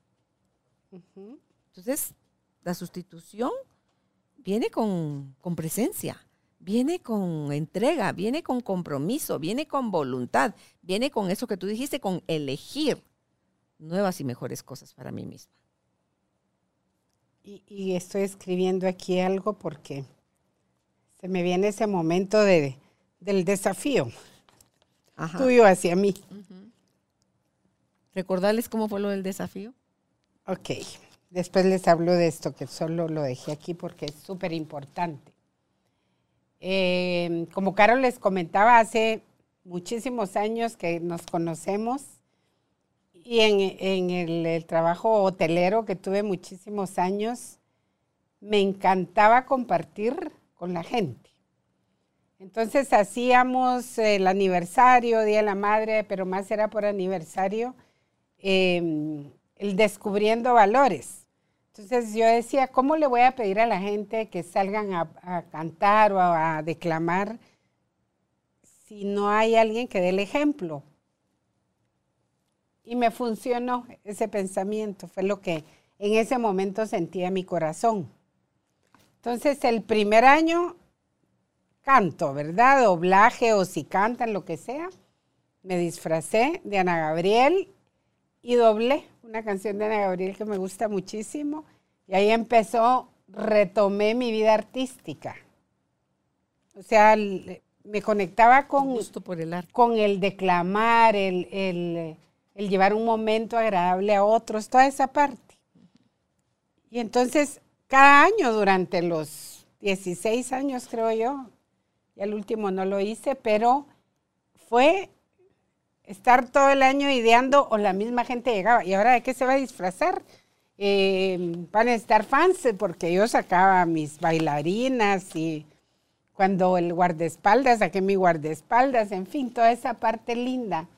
Entonces, la sustitución viene con, con presencia, viene con entrega, viene con compromiso, viene con voluntad, viene con eso que tú dijiste, con elegir nuevas y mejores cosas para mí misma. Y, y estoy escribiendo aquí algo porque se me viene ese momento de, del desafío Ajá. tuyo hacia mí. Recordarles cómo fue lo del desafío. Ok, después les hablo de esto, que solo lo dejé aquí porque es súper importante. Eh, como Carol les comentaba, hace muchísimos años que nos conocemos y en, el, trabajo hotelero que tuve muchísimos años, me encantaba compartir con la gente. Entonces hacíamos el aniversario, Día de la Madre, pero más era por aniversario, eh, el descubriendo valores. Entonces yo decía, ¿cómo le voy a pedir a la gente que salgan a, a cantar o a, a declamar si no hay alguien que dé el ejemplo? Y me funcionó ese pensamiento, fue lo que en ese momento sentía mi corazón. Entonces el primer año canto, ¿verdad? Doblaje o si cantan, lo que sea. Me disfracé de Ana Gabriel y doblé una canción de Ana Gabriel que me gusta muchísimo. Y ahí empezó, retomé mi vida artística. O sea, me conectaba con, Gusto por el arte. con el declamar, el, el- el llevar un momento agradable a otros, toda esa parte. Y entonces, cada año durante los 16 años, creo yo, y al último no lo hice, pero fue estar todo el año ideando o la misma gente llegaba. ¿Y ahora de qué se va a disfrazar? Eh, van a estar fans porque yo sacaba mis bailarinas y cuando el guardaespaldas, saqué mi guardaespaldas, en fin, toda esa parte linda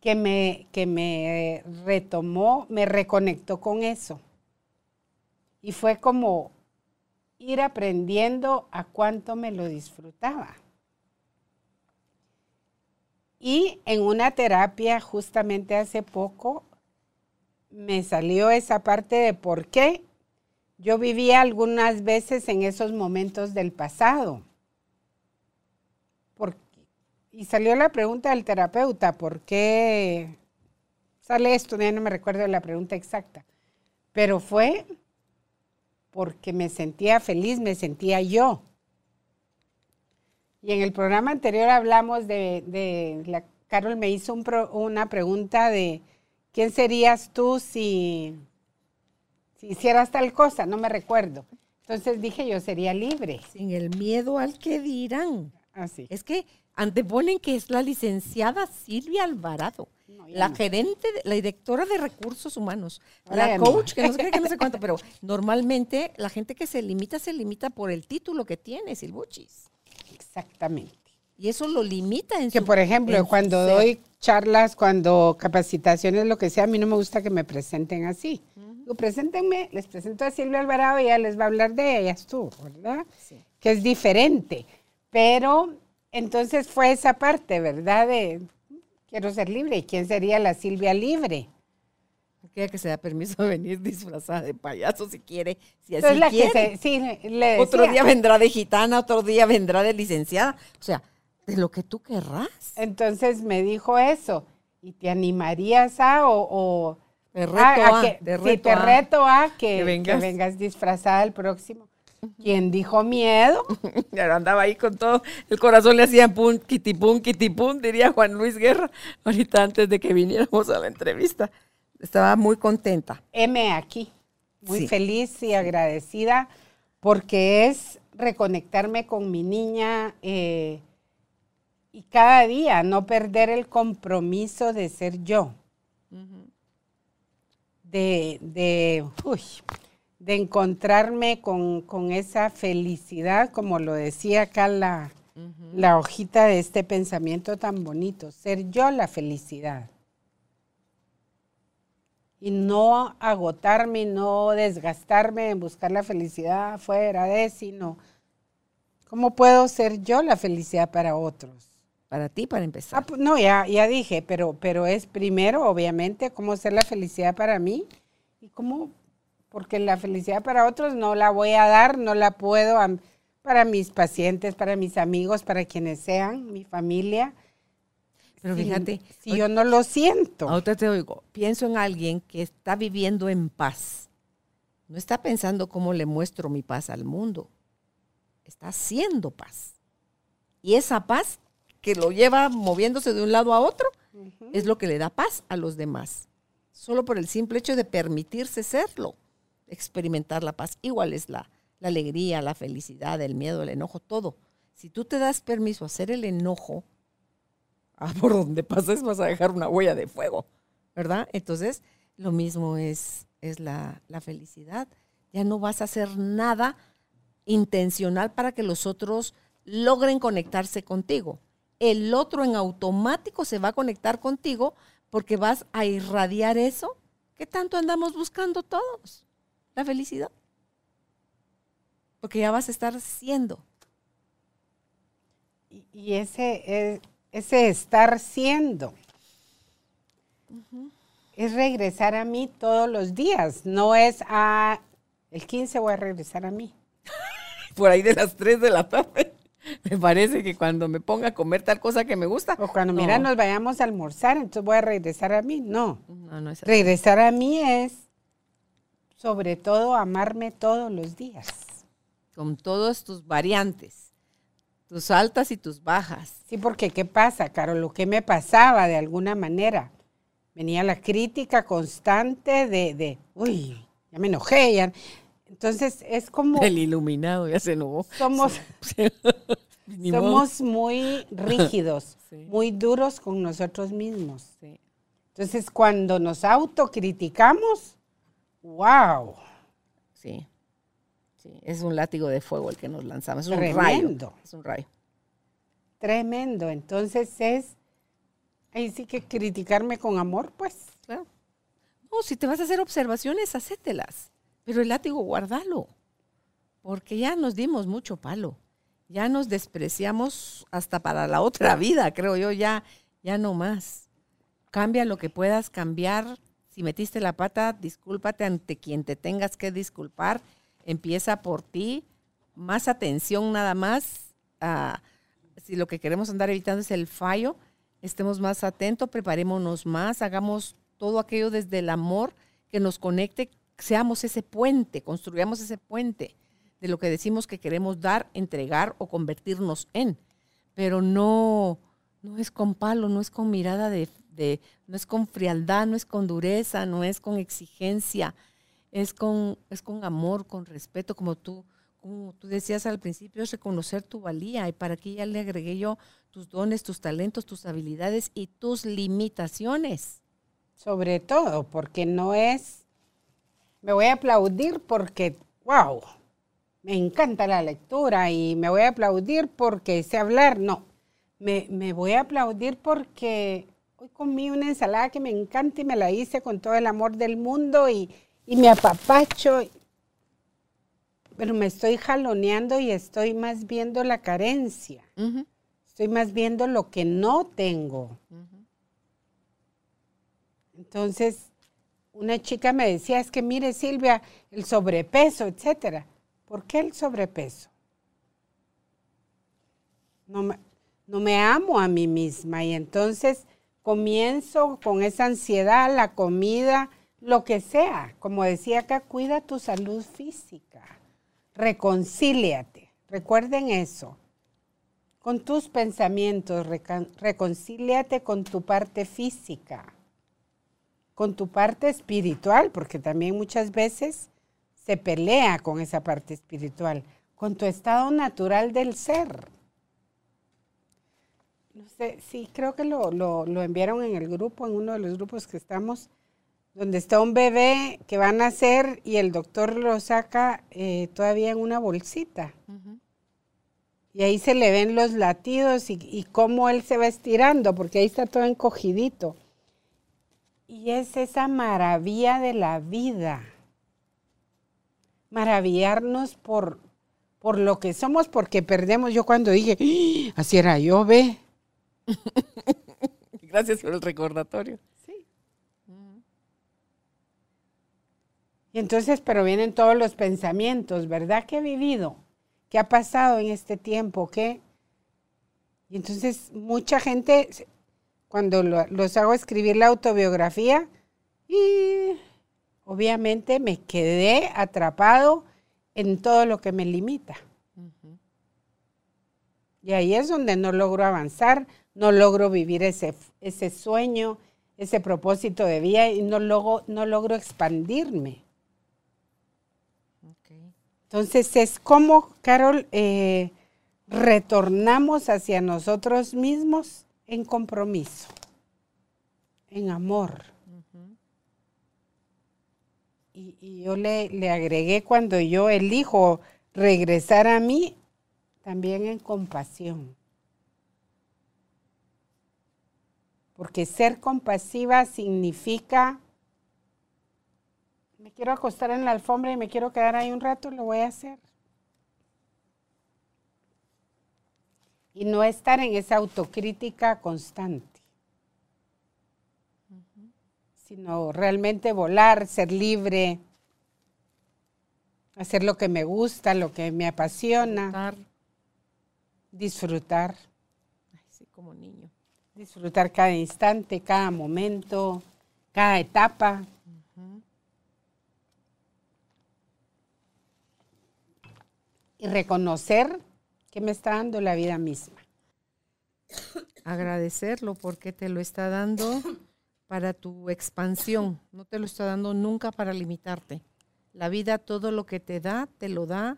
que me, que me retomó, me reconectó con eso. Y fue como ir aprendiendo a cuánto me lo disfrutaba. Y en una terapia justamente hace poco me salió esa parte de por qué yo vivía algunas veces en esos momentos del pasado. Y salió la pregunta del terapeuta, ¿por qué sale esto? Ya no me recuerdo la pregunta exacta. Pero fue porque me sentía feliz, me sentía yo. Y en el programa anterior hablamos de, la, Carol me hizo una pregunta de quién serías tú si, si hicieras tal cosa, no me recuerdo. Entonces dije yo sería libre. Sin el miedo al que dirán. Así. Es que anteponen que es la licenciada Silvia Alvarado, la gerente, la directora de recursos humanos, la coach, que no sé qué, que no sé cuánto, pero normalmente la gente que se limita, se limita por el título que tiene, Silbuchis. Exactamente. Y eso lo limita en Que, por ejemplo, cuando doy charlas, cuando capacitaciones, lo que sea, a mí no me gusta que me presenten así. preséntenme, les presento a Silvia Alvarado y ella les va a hablar de ella, tú, ¿verdad? Sí. Que es diferente. Pero entonces fue esa parte, ¿verdad? De quiero ser libre. ¿Y quién sería la Silvia libre? Aquella que se da permiso de venir disfrazada de payaso si quiere, si así quiere. sí, le Otro día vendrá de gitana, otro día vendrá de licenciada. O sea, de lo que tú querrás. Entonces me dijo eso. ¿Y te animarías a o, te reto a, que, te reto a, que, vengas. disfrazada el próximo? ¿Quién dijo miedo? ya andaba ahí con todo, el corazón le hacía pum, kitipum, kitipum, diría Juan Luis Guerra, ahorita antes de que viniéramos a la entrevista. Estaba muy contenta. M aquí, muy feliz y agradecida porque es reconectarme con mi niña eh, y cada día no perder el compromiso de ser yo. De, de, de encontrarme con, esa felicidad, como lo decía acá la, la hojita de este pensamiento tan bonito, ser yo la felicidad y no agotarme, no desgastarme en buscar la felicidad fuera de, sino cómo puedo ser yo la felicidad para otros. Para ti, para empezar. Ah, pues, no, ya, ya dije, pero, pero es primero, obviamente, cómo ser la felicidad para mí y cómo, porque la felicidad para otros no la voy a dar, no la puedo para mis pacientes, para mis amigos, para quienes sean, mi familia pero fíjate. Si yo no lo siento. Ahorita te oigo. Pienso en alguien que está viviendo en paz. No está pensando cómo le muestro mi paz al mundo. Está haciendo paz. Y esa paz que lo lleva moviéndose de un lado a otro es lo que le da paz a los demás. Solo por el simple hecho de permitirse serlo. Experimentar la paz. Igual es la, la alegría, la felicidad, el miedo, el enojo, todo. Si tú te das permiso a hacer el enojo, ah, por donde pases vas a dejar una huella de fuego, ¿verdad? Entonces, lo mismo es, es la, la felicidad. Ya no vas a hacer nada intencional para que los otros logren conectarse contigo. El otro en automático se va a conectar contigo porque vas a irradiar eso que tanto andamos buscando todos, la felicidad. Porque ya vas a estar siendo. Y ese es, ese estar siendo. Es regresar a mí todos los días, no es a el 15 voy a regresar a mí. Por ahí de las 3 de la tarde. Me parece que cuando me ponga a comer tal cosa que me gusta. O cuando, mira, nos vayamos a almorzar, entonces voy a regresar a mí. No. regresar a mí es, sobre todo, amarme todos los días. Con todas tus variantes. Tus altas y tus bajas. Sí, porque ¿qué pasa, Caro? Lo que me pasaba de alguna manera, venía la crítica constante de, de uy, ya me enojé, ya. Entonces es como... El iluminado ya se enojó. Somos, somos muy rígidos, muy duros con nosotros mismos. Entonces cuando nos autocriticamos, wow. Sí es un látigo de fuego el que nos lanzamos, es un rayo. Es un rayo. Tremendo. Entonces es, ahí sí que criticarme con amor, pues. Claro. No, si te vas a hacer observaciones, hacételas. Pero el látigo, guárdalo. porque ya nos dimos mucho palo. Ya nos despreciamos hasta para la otra vida, creo yo, ya, ya no más. Cambia lo que puedas cambiar. Si metiste la pata, discúlpate ante quien te tengas que disculpar. Empieza por ti. Más atención nada más. si lo que queremos andar evitando es el fallo, estemos más atentos, preparémonos más, hagamos todo aquello desde el amor que nos conecte, seamos ese puente, construyamos ese puente de lo que decimos que queremos dar, entregar o convertirnos en. Pero no, no es con palo, no es con mirada de, no es con frialdad, no es con dureza, no es con exigencia, es con, es con amor, con respeto, como tú, como tú decías al principio, es reconocer tu valía. Y para aquí ya le agregué yo tus dones, tus talentos, tus habilidades y tus limitaciones. Sobre todo, porque no es, me voy a aplaudir porque, wow, me encanta la lectura y me voy a aplaudir porque sé hablar. No, me, me voy a aplaudir porque hoy comí una ensalada que me encanta y me la hice con todo el amor del mundo y, y me apapacho. Pero me estoy jaloneando y estoy más viendo la carencia. Estoy más viendo lo que no tengo. Entonces, una chica me decía, es que mire Silvia, el sobrepeso, etcétera. ¿Por qué el sobrepeso? No me, no me amo a mí misma y entonces comienzo con esa ansiedad, la comida, lo que sea. Como decía acá, cuida tu salud física, reconcíliate. Recuerden eso. Con tus pensamientos, reconcíliate con tu parte física, con tu parte espiritual, porque también muchas veces se pelea con esa parte espiritual, con tu estado natural del ser. No sé, sí, creo que lo, enviaron en el grupo, en uno de los grupos que estamos, donde está un bebé que va a nacer y el doctor lo saca eh, todavía en una bolsita. Y ahí se le ven los latidos y, y, cómo él se va estirando, porque ahí está todo encogidito. Y es esa maravilla de la vida maravillarnos por, por lo que somos, porque perdemos. Yo cuando dije, ¡Ah! así era yo, ve. Gracias por el recordatorio. Sí. Y entonces, pero vienen todos los pensamientos, ¿verdad? ¿Qué he vivido? ¿Qué ha pasado en este tiempo? ¿Qué? Y entonces mucha gente, cuando los hago escribir la autobiografía, y obviamente me quedé atrapado en todo lo que me limita. Y ahí es donde no logro avanzar, no logro vivir ese, ese sueño, ese propósito de vida y no logro, no logro expandirme. Entonces es como, Carol, eh, retornamos hacia nosotros mismos en compromiso, en amor y, yo le, le agregué cuando yo elijo regresar a mí, también en compasión. Porque ser compasiva significa, me quiero acostar en la alfombra y me quiero quedar ahí un rato, lo voy a hacer. Y no estar en esa autocrítica constante sino realmente volar, ser libre, hacer lo que me gusta, lo que me apasiona. Disfrutar. Disfrutar. sí, como niño. Disfrutar cada instante, cada momento, cada etapa. Y reconocer que me está dando la vida misma. Agradecerlo porque te lo está dando para tu expansión, no te lo está dando nunca para limitarte. La vida todo lo que te da, te lo da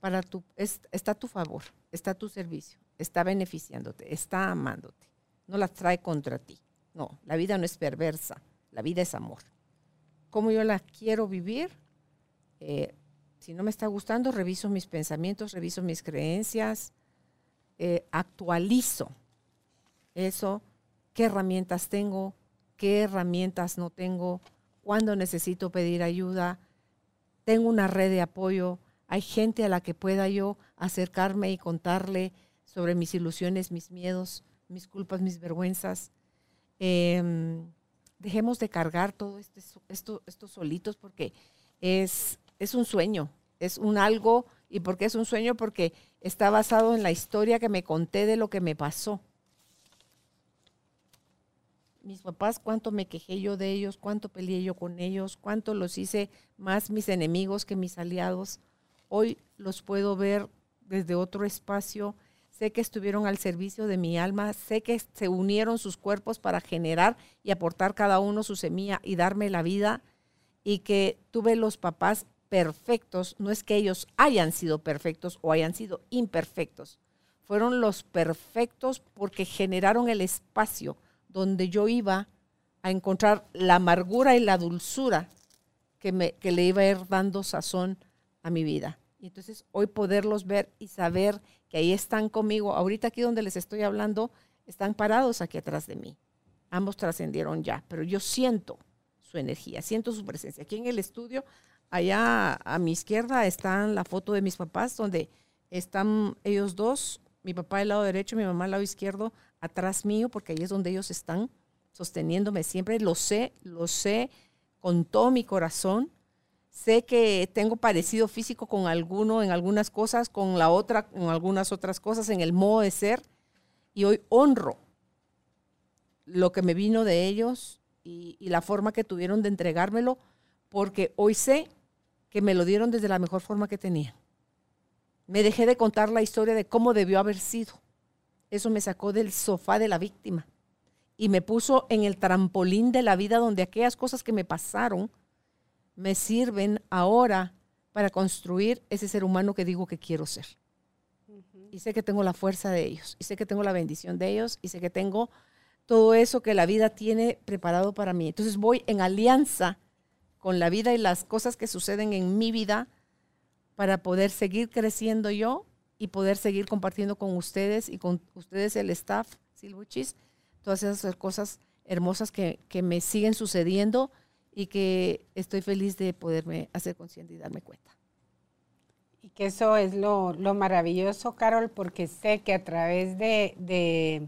para tu, está a tu favor, está a tu servicio, está beneficiándote, está amándote, no la trae contra ti. No, la vida no es perversa, la vida es amor. ¿Cómo yo la quiero vivir? Eh, si no me está gustando, reviso mis pensamientos, reviso mis creencias, eh, actualizo eso, qué herramientas tengo, qué herramientas no tengo, cuándo necesito pedir ayuda, tengo una red de apoyo, hay gente a la que pueda yo acercarme y contarle sobre mis ilusiones, mis miedos, mis culpas, mis vergüenzas. Em, dejemos de cargar todo este, esto, estos solitos porque es, es un sueño, es un algo. ¿Y por qué es un sueño? Porque está basado en la historia que me conté de lo que me pasó. Mis papás, cuánto me quejé yo de ellos, cuánto peleé yo con ellos, cuánto los hice más mis enemigos que mis aliados. Hoy los puedo ver desde otro espacio. Sé que estuvieron al servicio de mi alma, sé que se unieron sus cuerpos para generar y aportar cada uno su semilla y darme la vida y que tuve los papás perfectos, no es que ellos hayan sido perfectos o hayan sido imperfectos, fueron los perfectos porque generaron el espacio donde yo iba a encontrar la amargura y la dulzura que, me, que le iba a ir dando sazón a mi vida. Y entonces hoy poderlos ver y saber que ahí están conmigo, ahorita aquí donde les estoy hablando, están parados aquí atrás de mí. Ambos trascendieron ya, pero yo siento su energía, siento su presencia. Aquí en el estudio Allá a mi izquierda está la foto de mis papás, donde están ellos dos, mi papá del lado derecho, mi mamá al lado izquierdo, atrás mío, porque ahí es donde ellos están sosteniéndome siempre. Lo sé, lo sé con todo mi corazón. Sé que tengo parecido físico con alguno en algunas cosas, con la otra en algunas otras cosas, en el modo de ser. Y hoy honro lo que me vino de ellos y, y la forma que tuvieron de entregármelo, porque hoy sé que me lo dieron desde la mejor forma que tenía. Me dejé de contar la historia de cómo debió haber sido. Eso me sacó del sofá de la víctima y me puso en el trampolín de la vida donde aquellas cosas que me pasaron me sirven ahora para construir ese ser humano que digo que quiero ser. Y sé que tengo la fuerza de ellos, y sé que tengo la bendición de ellos, y sé que tengo todo eso que la vida tiene preparado para mí. Entonces voy en alianza con la vida y las cosas que suceden en mi vida para poder seguir creciendo yo y poder seguir compartiendo con ustedes y con ustedes el staff, Silvuchis, todas esas cosas hermosas que, me siguen sucediendo y que estoy feliz de poderme hacer consciente y darme cuenta. Y que eso es lo, maravilloso, Carol, porque sé que a través de, de,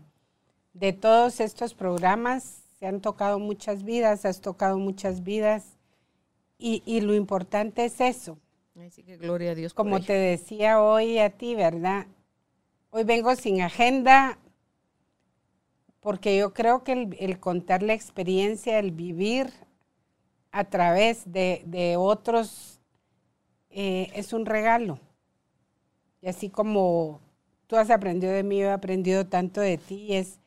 de todos estos programas se han tocado muchas vidas, has tocado muchas vidas y, lo importante es eso. Así que gloria a Dios. Como te decía hoy a ti, ¿verdad? Hoy vengo sin agenda porque yo creo que el, contar la experiencia, el vivir a través de, otros eh, es un regalo. Y así como tú has aprendido de mí, yo he aprendido tanto de ti, es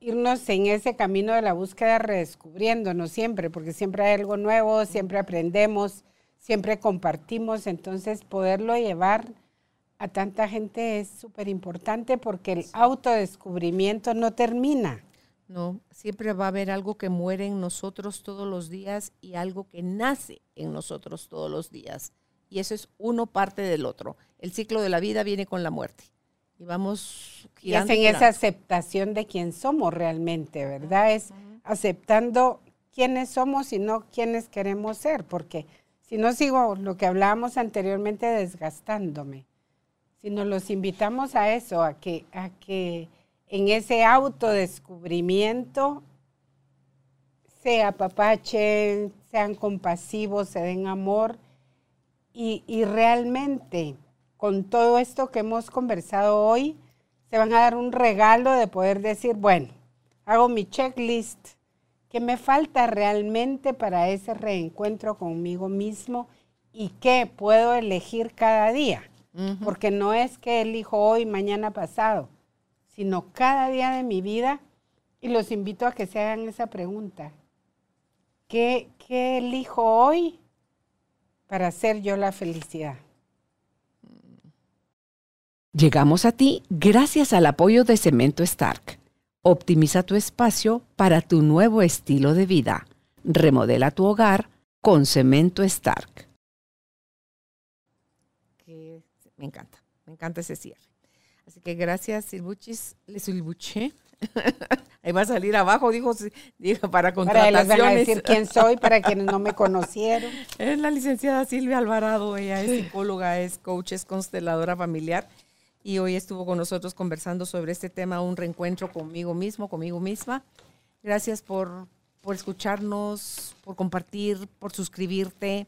irnos en ese camino de la búsqueda redescubriéndonos siempre, porque siempre hay algo nuevo, siempre aprendemos, siempre compartimos, entonces poderlo llevar a tanta gente es súper importante porque el autodescubrimiento no termina. No, siempre va a haber algo que muere en nosotros todos los días y algo que nace en nosotros todos los días. Y eso es uno parte del otro. El ciclo de la vida viene con la muerte y vamos y hacen esa aceptación de quién somos realmente, ¿verdad? Es aceptando quiénes somos y no quiénes queremos ser, porque si no sigo lo que hablábamos anteriormente desgastándome, si nos los invitamos a eso, a que, a que en ese autodescubrimiento sea papache, sean compasivos, se den amor y, y realmente con todo esto que hemos conversado hoy, se van a dar un regalo de poder decir, bueno, hago mi checklist, ¿qué me falta realmente para ese reencuentro conmigo mismo y qué puedo elegir cada día? Porque no es que elijo hoy, mañana pasado, sino cada día de mi vida. Y los invito a que se hagan esa pregunta. ¿Qué, qué elijo hoy para hacer yo la felicidad? Llegamos a ti gracias al apoyo de Cemento Stark. Optimiza tu espacio para tu nuevo estilo de vida. Remodela tu hogar con Cemento Stark. me encanta, me encanta ese cierre. Así que gracias, Silbuchis, le Silbuche. Ahí va a salir abajo, dijo, dijo para Para les van a contrataciones. decir quién soy para quienes no me conocieron. Es la licenciada Silvia Alvarado, ella es psicóloga, es coach, es consteladora familiar y hoy estuvo con nosotros conversando sobre este tema, un reencuentro conmigo mismo, conmigo misma. Gracias por, por escucharnos, por compartir, por suscribirte,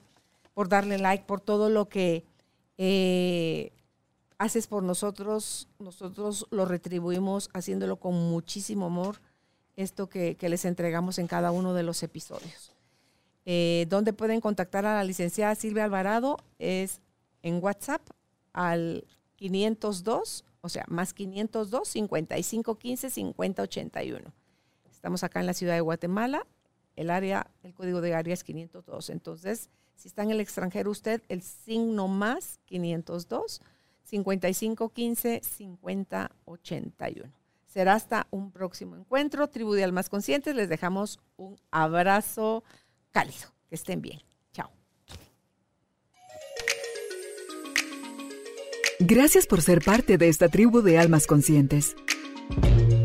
por darle like, por todo lo que eh, haces por nosotros. Nosotros lo retribuimos haciéndolo con muchísimo amor, esto que, que les entregamos en cada uno de los episodios. Eh, ¿Dónde pueden contactar a la licenciada Silvia Alvarado? Es en WhatsApp al 502, o sea, más 502 5515 5081. Estamos acá en la ciudad de Guatemala. El área, el código de área es 502. Entonces, si está en el extranjero usted, el signo más 502 5515 5081. Será hasta un próximo encuentro. Tribu de Almas Conscientes, les dejamos un abrazo cálido. Que estén bien. Chao. Gracias por ser parte de esta tribu de almas conscientes.